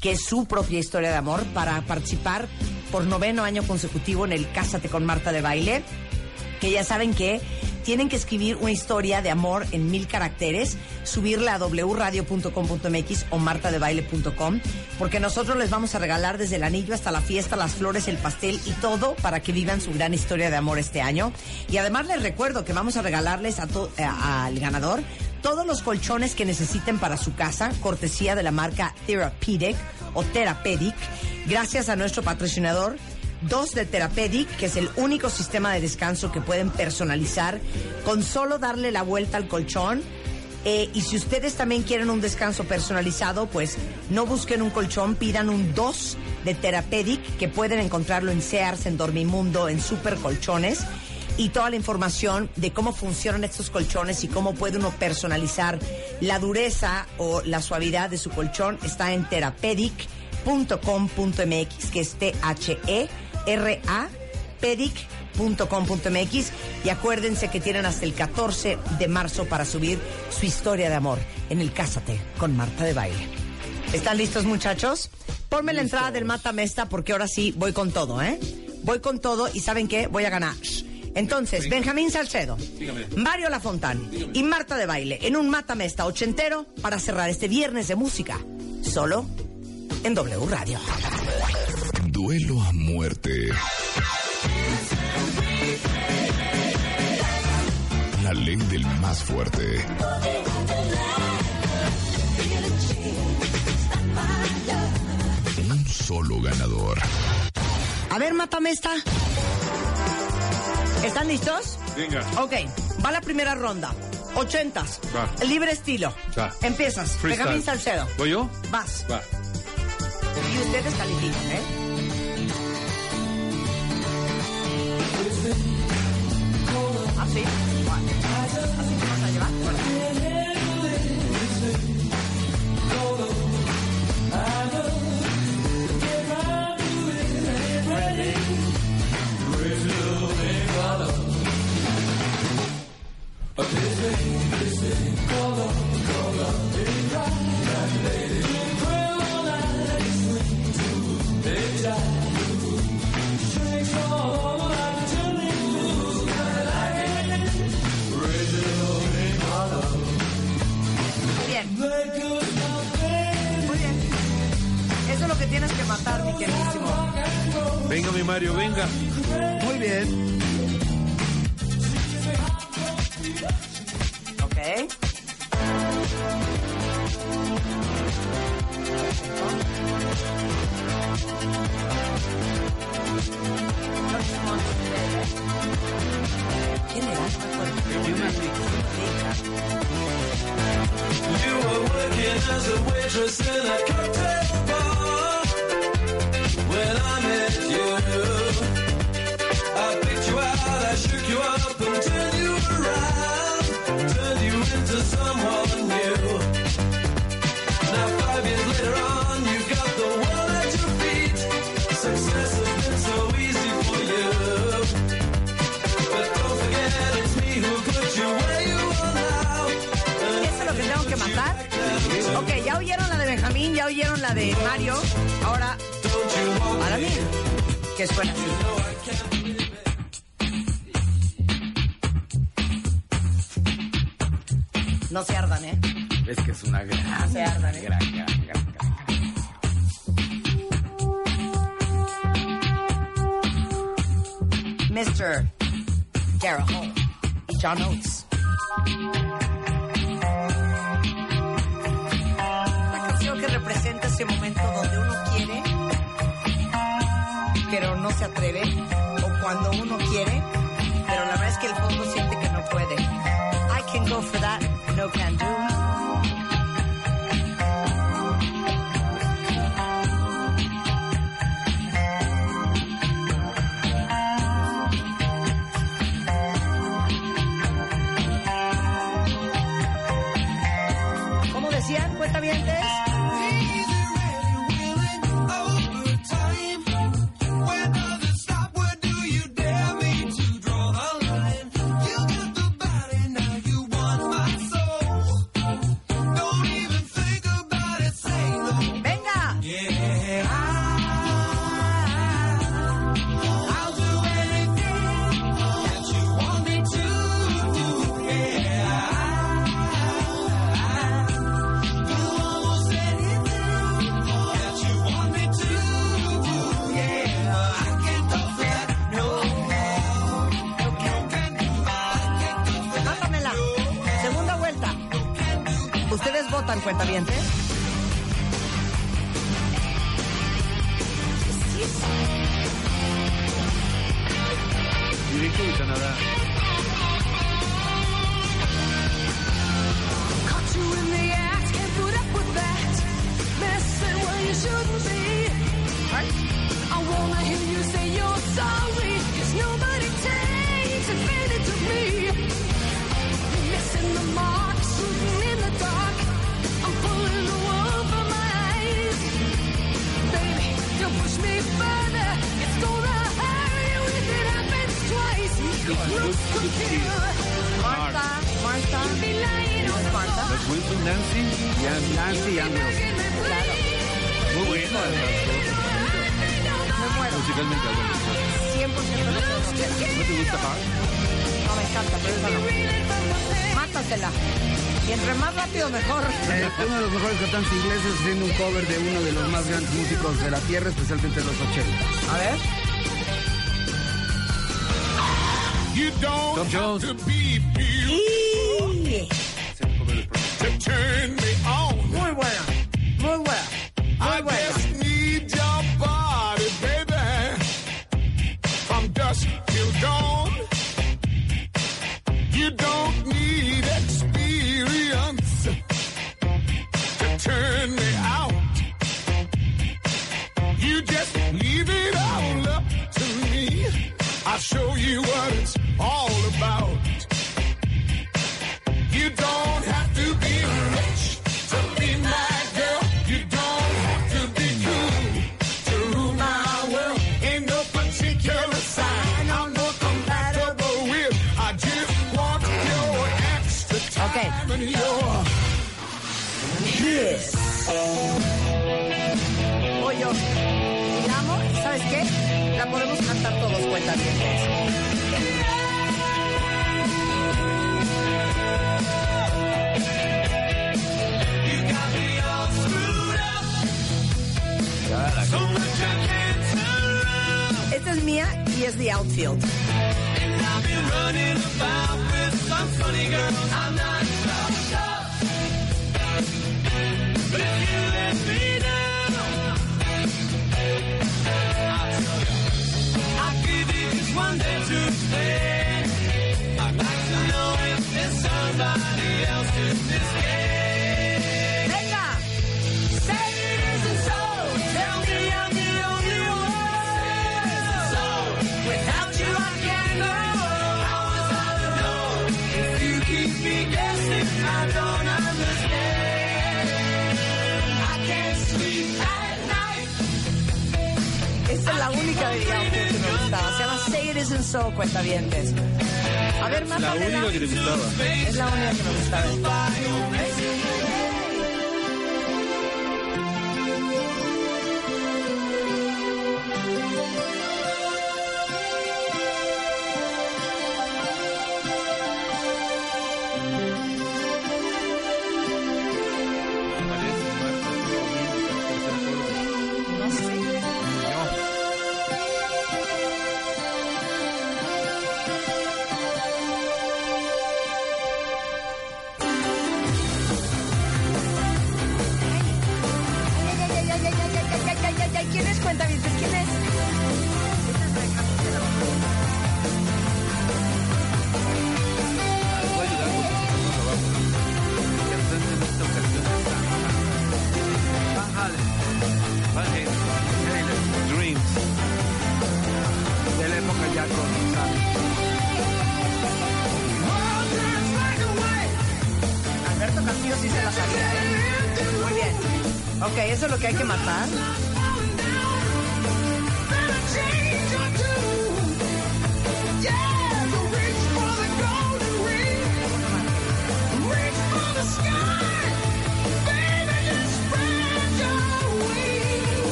que es su propia historia de amor, para participar por noveno año consecutivo en el Cásate con Marta de Baile, que ya saben que tienen que escribir una historia de amor en mil caracteres, subirla a wradio.com.mx o martadebaile.com, porque nosotros les vamos a regalar desde el anillo hasta la fiesta, las flores, el pastel y todo para que vivan su gran historia de amor este año. Y además les recuerdo que vamos a regalarles eh, al ganador todos los colchones que necesiten para su casa, cortesía de la marca Therapeutic o Therapedic, gracias a nuestro patrocinador Dos de Therapedic, que es el único sistema de descanso que pueden personalizar con solo darle la vuelta al colchón. Eh, y si ustedes también quieren un descanso personalizado, pues no busquen un colchón, pidan un 2 de Therapedic, que pueden encontrarlo en Sears, en Dormimundo, en Super Colchones. Y toda la información de cómo funcionan estos colchones y cómo puede uno personalizar la dureza o la suavidad de su colchón está en therapedic.com.mx, que es T-H-E-R-A, pedic.com.mx y acuérdense que tienen hasta el 14 de marzo para subir su historia de amor en el Cásate con Marta de Baile. ¿Están listos muchachos? Ponme la entrada del Mata Mesta porque ahora sí voy con todo, ¿eh? Voy con todo y ¿saben qué? Voy a ganar. Entonces, Benjamín Salcedo, Dígame. Mario Lafontán y Marta de Baile en un Mata Mesta ochentero para cerrar este viernes de música. Solo en W Radio. Duelo a muerte. La ley del más fuerte. Un solo ganador. A ver, Mata Mesta. ¿Están listos? Venga. Ok, va la primera ronda. Ochentas. Va. Libre estilo. Va. Empiezas. Freestyle. Benjamín Salcedo. ¿Voy yo? Vas. Va. Y ustedes califican, ¿eh? Así. Vale. Así te vas a llevar. Mario, venga. Muy bien. mejores cantantes ingleses haciendo un cover de uno de los más grandes músicos de la tierra, especialmente los 80. A ver. Tom Jones. Muy buena, muy buena, muy buena. show you outfield. Ladies and Soul, cuentavientes. A ver, más La única que te gustaba. Es la única que me gustaba.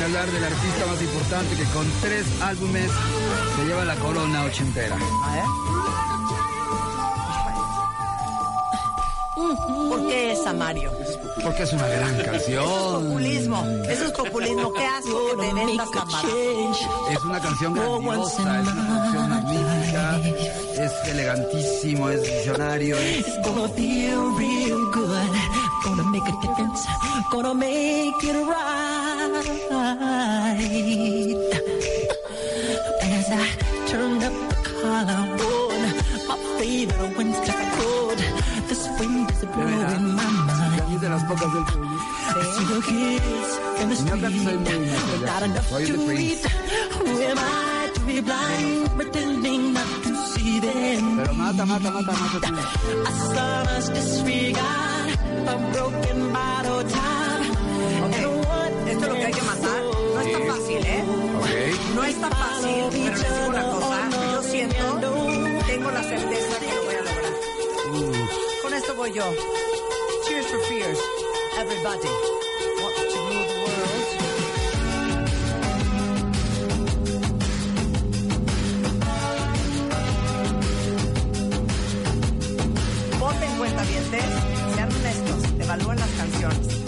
Sin hablar del artista más importante que con tres álbumes se lleva la corona ochentera. A ver. ¿Por qué esa, Mario? Porque es una gran canción. Populismo. Eso es populismo. ¿Qué asco que te vendas? Es una canción grandiosa, es una canción magnífica, es elegantísimo, es visionario, es It's gonna feel real good. Gonna make a difference. Gonna make it right. As I turn up the collarbone, my favorite Wednesday code. This wind is blowing my mind. a mí es de las pocas del que I see the kids in the Yo casi soy muy street. necio ya. Not enough Soy to de eat. Prince. Who am I to be blind, pretending not to see them? Pero mata, mata, mata, mata tú. A son's disregard, a broken bottle top. Que matar. No está fácil, ¿eh? No está fácil, pero les digo una cosa. Yo siento, tengo la certeza que lo voy a lograr. Con esto voy yo. Cheers for fears, everybody. Want to the world. Voten cuentavientes, sean honestos, evalúen las canciones.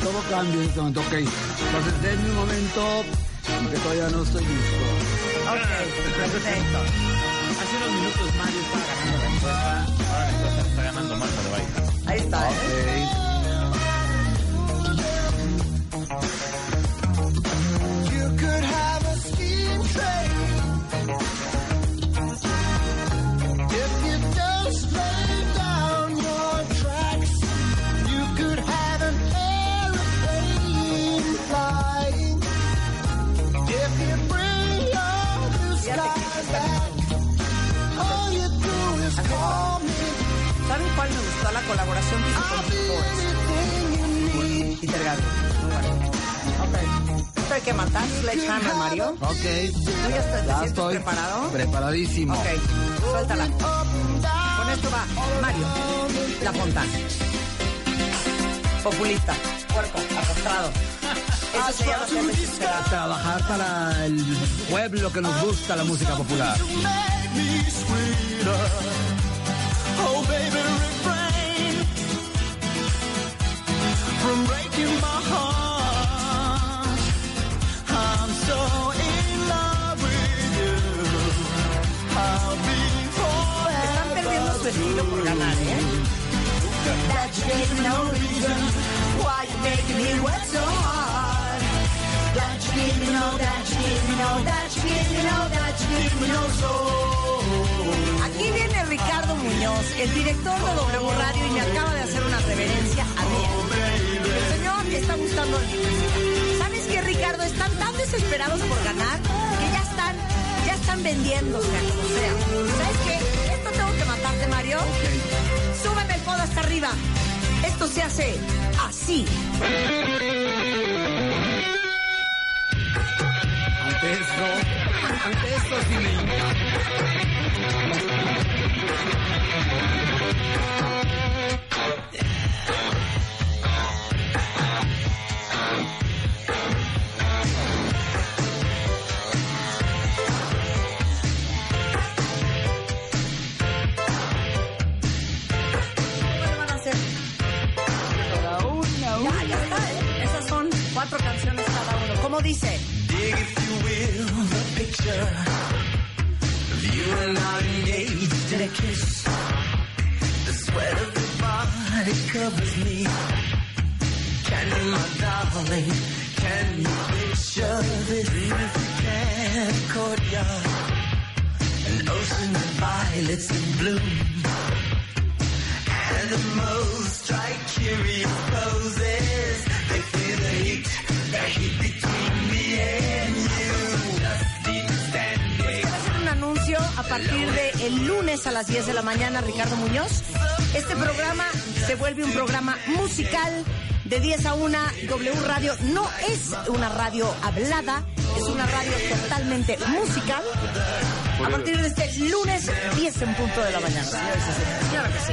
Todo cambia en este momento. Ok. Entonces, denme un momento, que todavía no estoy listo. Ok, perfecto. Hace unos minutos Mario estaba ganando la encuesta. Ahora la encuesta está ganando Marta de Baile. Ahí está, ¿eh? Sledgehammer, Mario. Ok. ¿Tú ya estás, estoy preparado? preparadísimo. Ok, suéltala. Con esto va Mario, La Fontana. Populista, puerco, arrastrado. Eso se llama. Trabajar para el pueblo que nos gusta la música popular. por ganar, ¿eh? Aquí viene Ricardo Muñoz, el director de W Radio, y me acaba de hacer una reverencia a mí. El señor está gustando el libro. ¿Sabes qué, Ricardo? Están tan desesperados por ganar que ya están, ya están vendiéndose. O sea, ¿sabes qué? Mario. Súbeme el podo hasta arriba. Esto se hace así. Ante esto, ante esto sí. ¿Cuál ¿Cómo dice? Dig, if you will, the picture of you and I engaged in a kiss. The sweat of your body covers me. Can you, my darling, can you picture this? Dream if you can, courtyard, an ocean of violets in bloom. Animals strike curious poses. They feel the heat, a partir de el lunes a las 10 de la mañana, Ricardo Muñoz. Este programa se vuelve un programa musical de 10 a 1. W Radio no es una radio hablada, es una radio totalmente musical. A partir de este lunes, 10 en punto de la mañana. Claro que sí.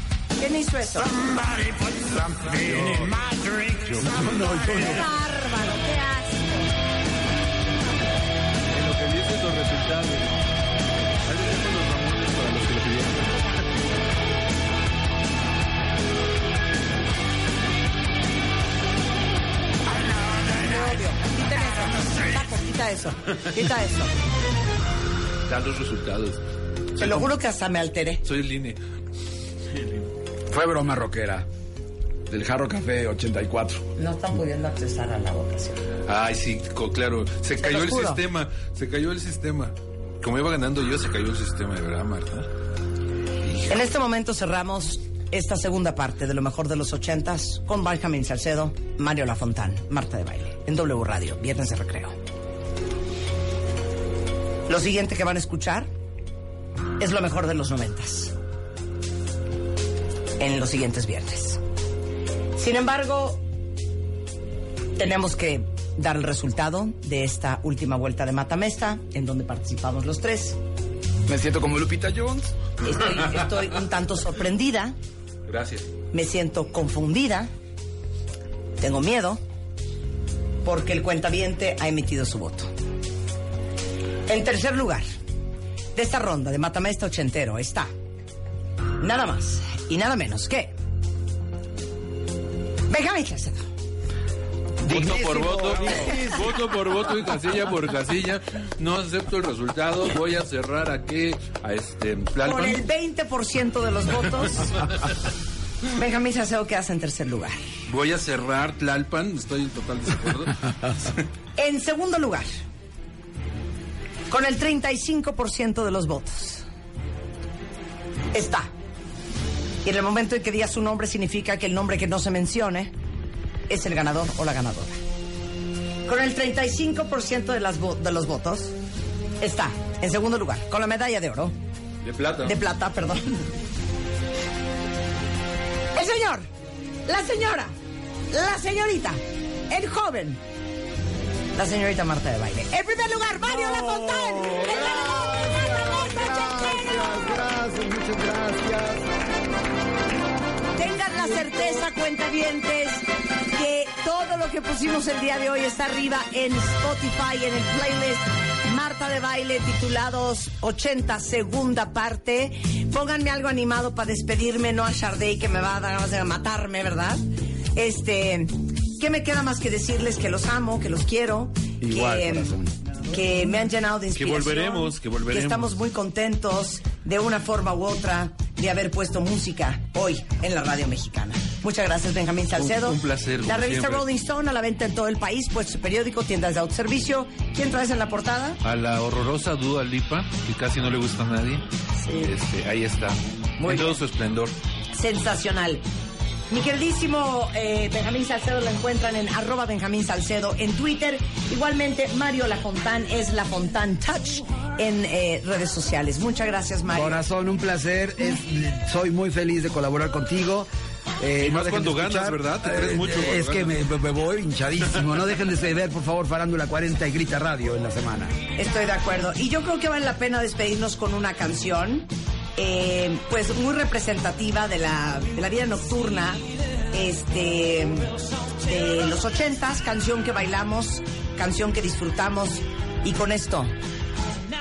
¿Quién hizo eso? ¿Quién hizo eso? ¡Qué bárbaro! ¡Qué asco! En lo que dicen los resultados. Ahí tenemos los Ramones para los que lo pidieron. ¡Qué odio! Quiten eso. Taco, quita eso. Quita eso. Dan los resultados. Te lo juro que hasta me alteré. Soy el INE. Fue broma rockera. Del Jarro Café 84. No están pudiendo accesar a la votación. Ay, sí, claro. Se cayó el juro. sistema. Se cayó el sistema. Como iba ganando yo, se cayó el sistema, de verdad, Marta. En este momento cerramos esta segunda parte de lo mejor de los ochentas con Benjamin Salcedo, Mario Lafontán, Marta de Baile, en W Radio, Viernes de Recreo. Lo siguiente que van a escuchar es lo mejor de los noventas. En los siguientes viernes. Sin embargo, tenemos que dar el resultado de esta última vuelta de Matamesta, en donde participamos los tres. Me siento como Lupita Jones. Estoy, estoy un tanto sorprendida, Gracias. me siento confundida, tengo miedo, porque el cuentaviente ha emitido su voto. En tercer lugar de esta ronda de Matamesta Ochentero está nada más y nada menos que Benjamín Salcedo. Voto por voto, dignísimo. voto por voto y casilla por casilla. No acepto el resultado. Voy a cerrar aquí a este Con Tlalpan. el 20% de los votos, Benjamín Salcedo quedas en tercer lugar. Voy a cerrar Tlalpan. Estoy en total desacuerdo. <laughs> En segundo lugar, con el 35% de los votos, está. Y en el momento en que diga su nombre significa que el nombre que no se mencione es el ganador o la ganadora. Con el 35% de, las de los votos, está en segundo lugar, con la medalla de oro, De plata. de plata, perdón. El señor, la señora, la señorita, el joven, la señorita Marta de Baile. En primer lugar, Mario Lafontán, de Matamesta Ochentero. Gracias, muchas gracias. Certeza, cuentavientes, que todo lo que pusimos el día de hoy está arriba en Spotify, en el playlist Marta de Baile titulados 80 segunda parte. Pónganme algo animado para despedirme, no a Sharday que me va a dar ganas de matarme, ¿verdad? Este, ¿qué me queda más que decirles que los amo, que los quiero? Igual, que. Que me han llenado de Que inspiración. volveremos, que volveremos. estamos muy contentos de una forma u otra de haber puesto música hoy en la radio mexicana. Muchas gracias, Benjamín Salcedo. Un- un placer, La revista siempre. Rolling Stone a la venta en todo el país, pues su periódico, tiendas de autoservicio. ¿Quién traes en la portada? A la horrorosa Dua Lipa, que casi no le gusta a nadie. Este, ahí está. Muy en todo bien. su esplendor. Sensacional. Mi queridísimo eh, Benjamín Salcedo lo encuentran en arroba Benjamín Salcedo en Twitter. Igualmente, Mario Lafontán es Lafontán Touch en eh, redes sociales. Muchas gracias, Mario. Corazón, un placer. Es- soy muy feliz de colaborar contigo. Eh, Y más de cuando ganas. ¿verdad? Te crees mucho Es que me, me voy hinchadísimo. No dejen de ver, por favor, Farándula 40 y Grita Radio en la semana. Estoy de acuerdo. Y yo creo que vale la pena despedirnos con una canción, eh, pues muy representativa de la, de la vida nocturna, este, de los ochentas, canción que bailamos, canción que disfrutamos. Y con esto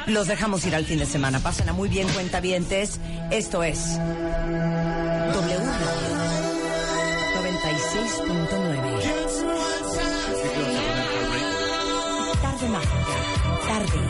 los dejamos ir al fin de semana. Pásenla muy bien, cuentavientes. Esto es W Radio 96.9. Tarde mágica. Tarde.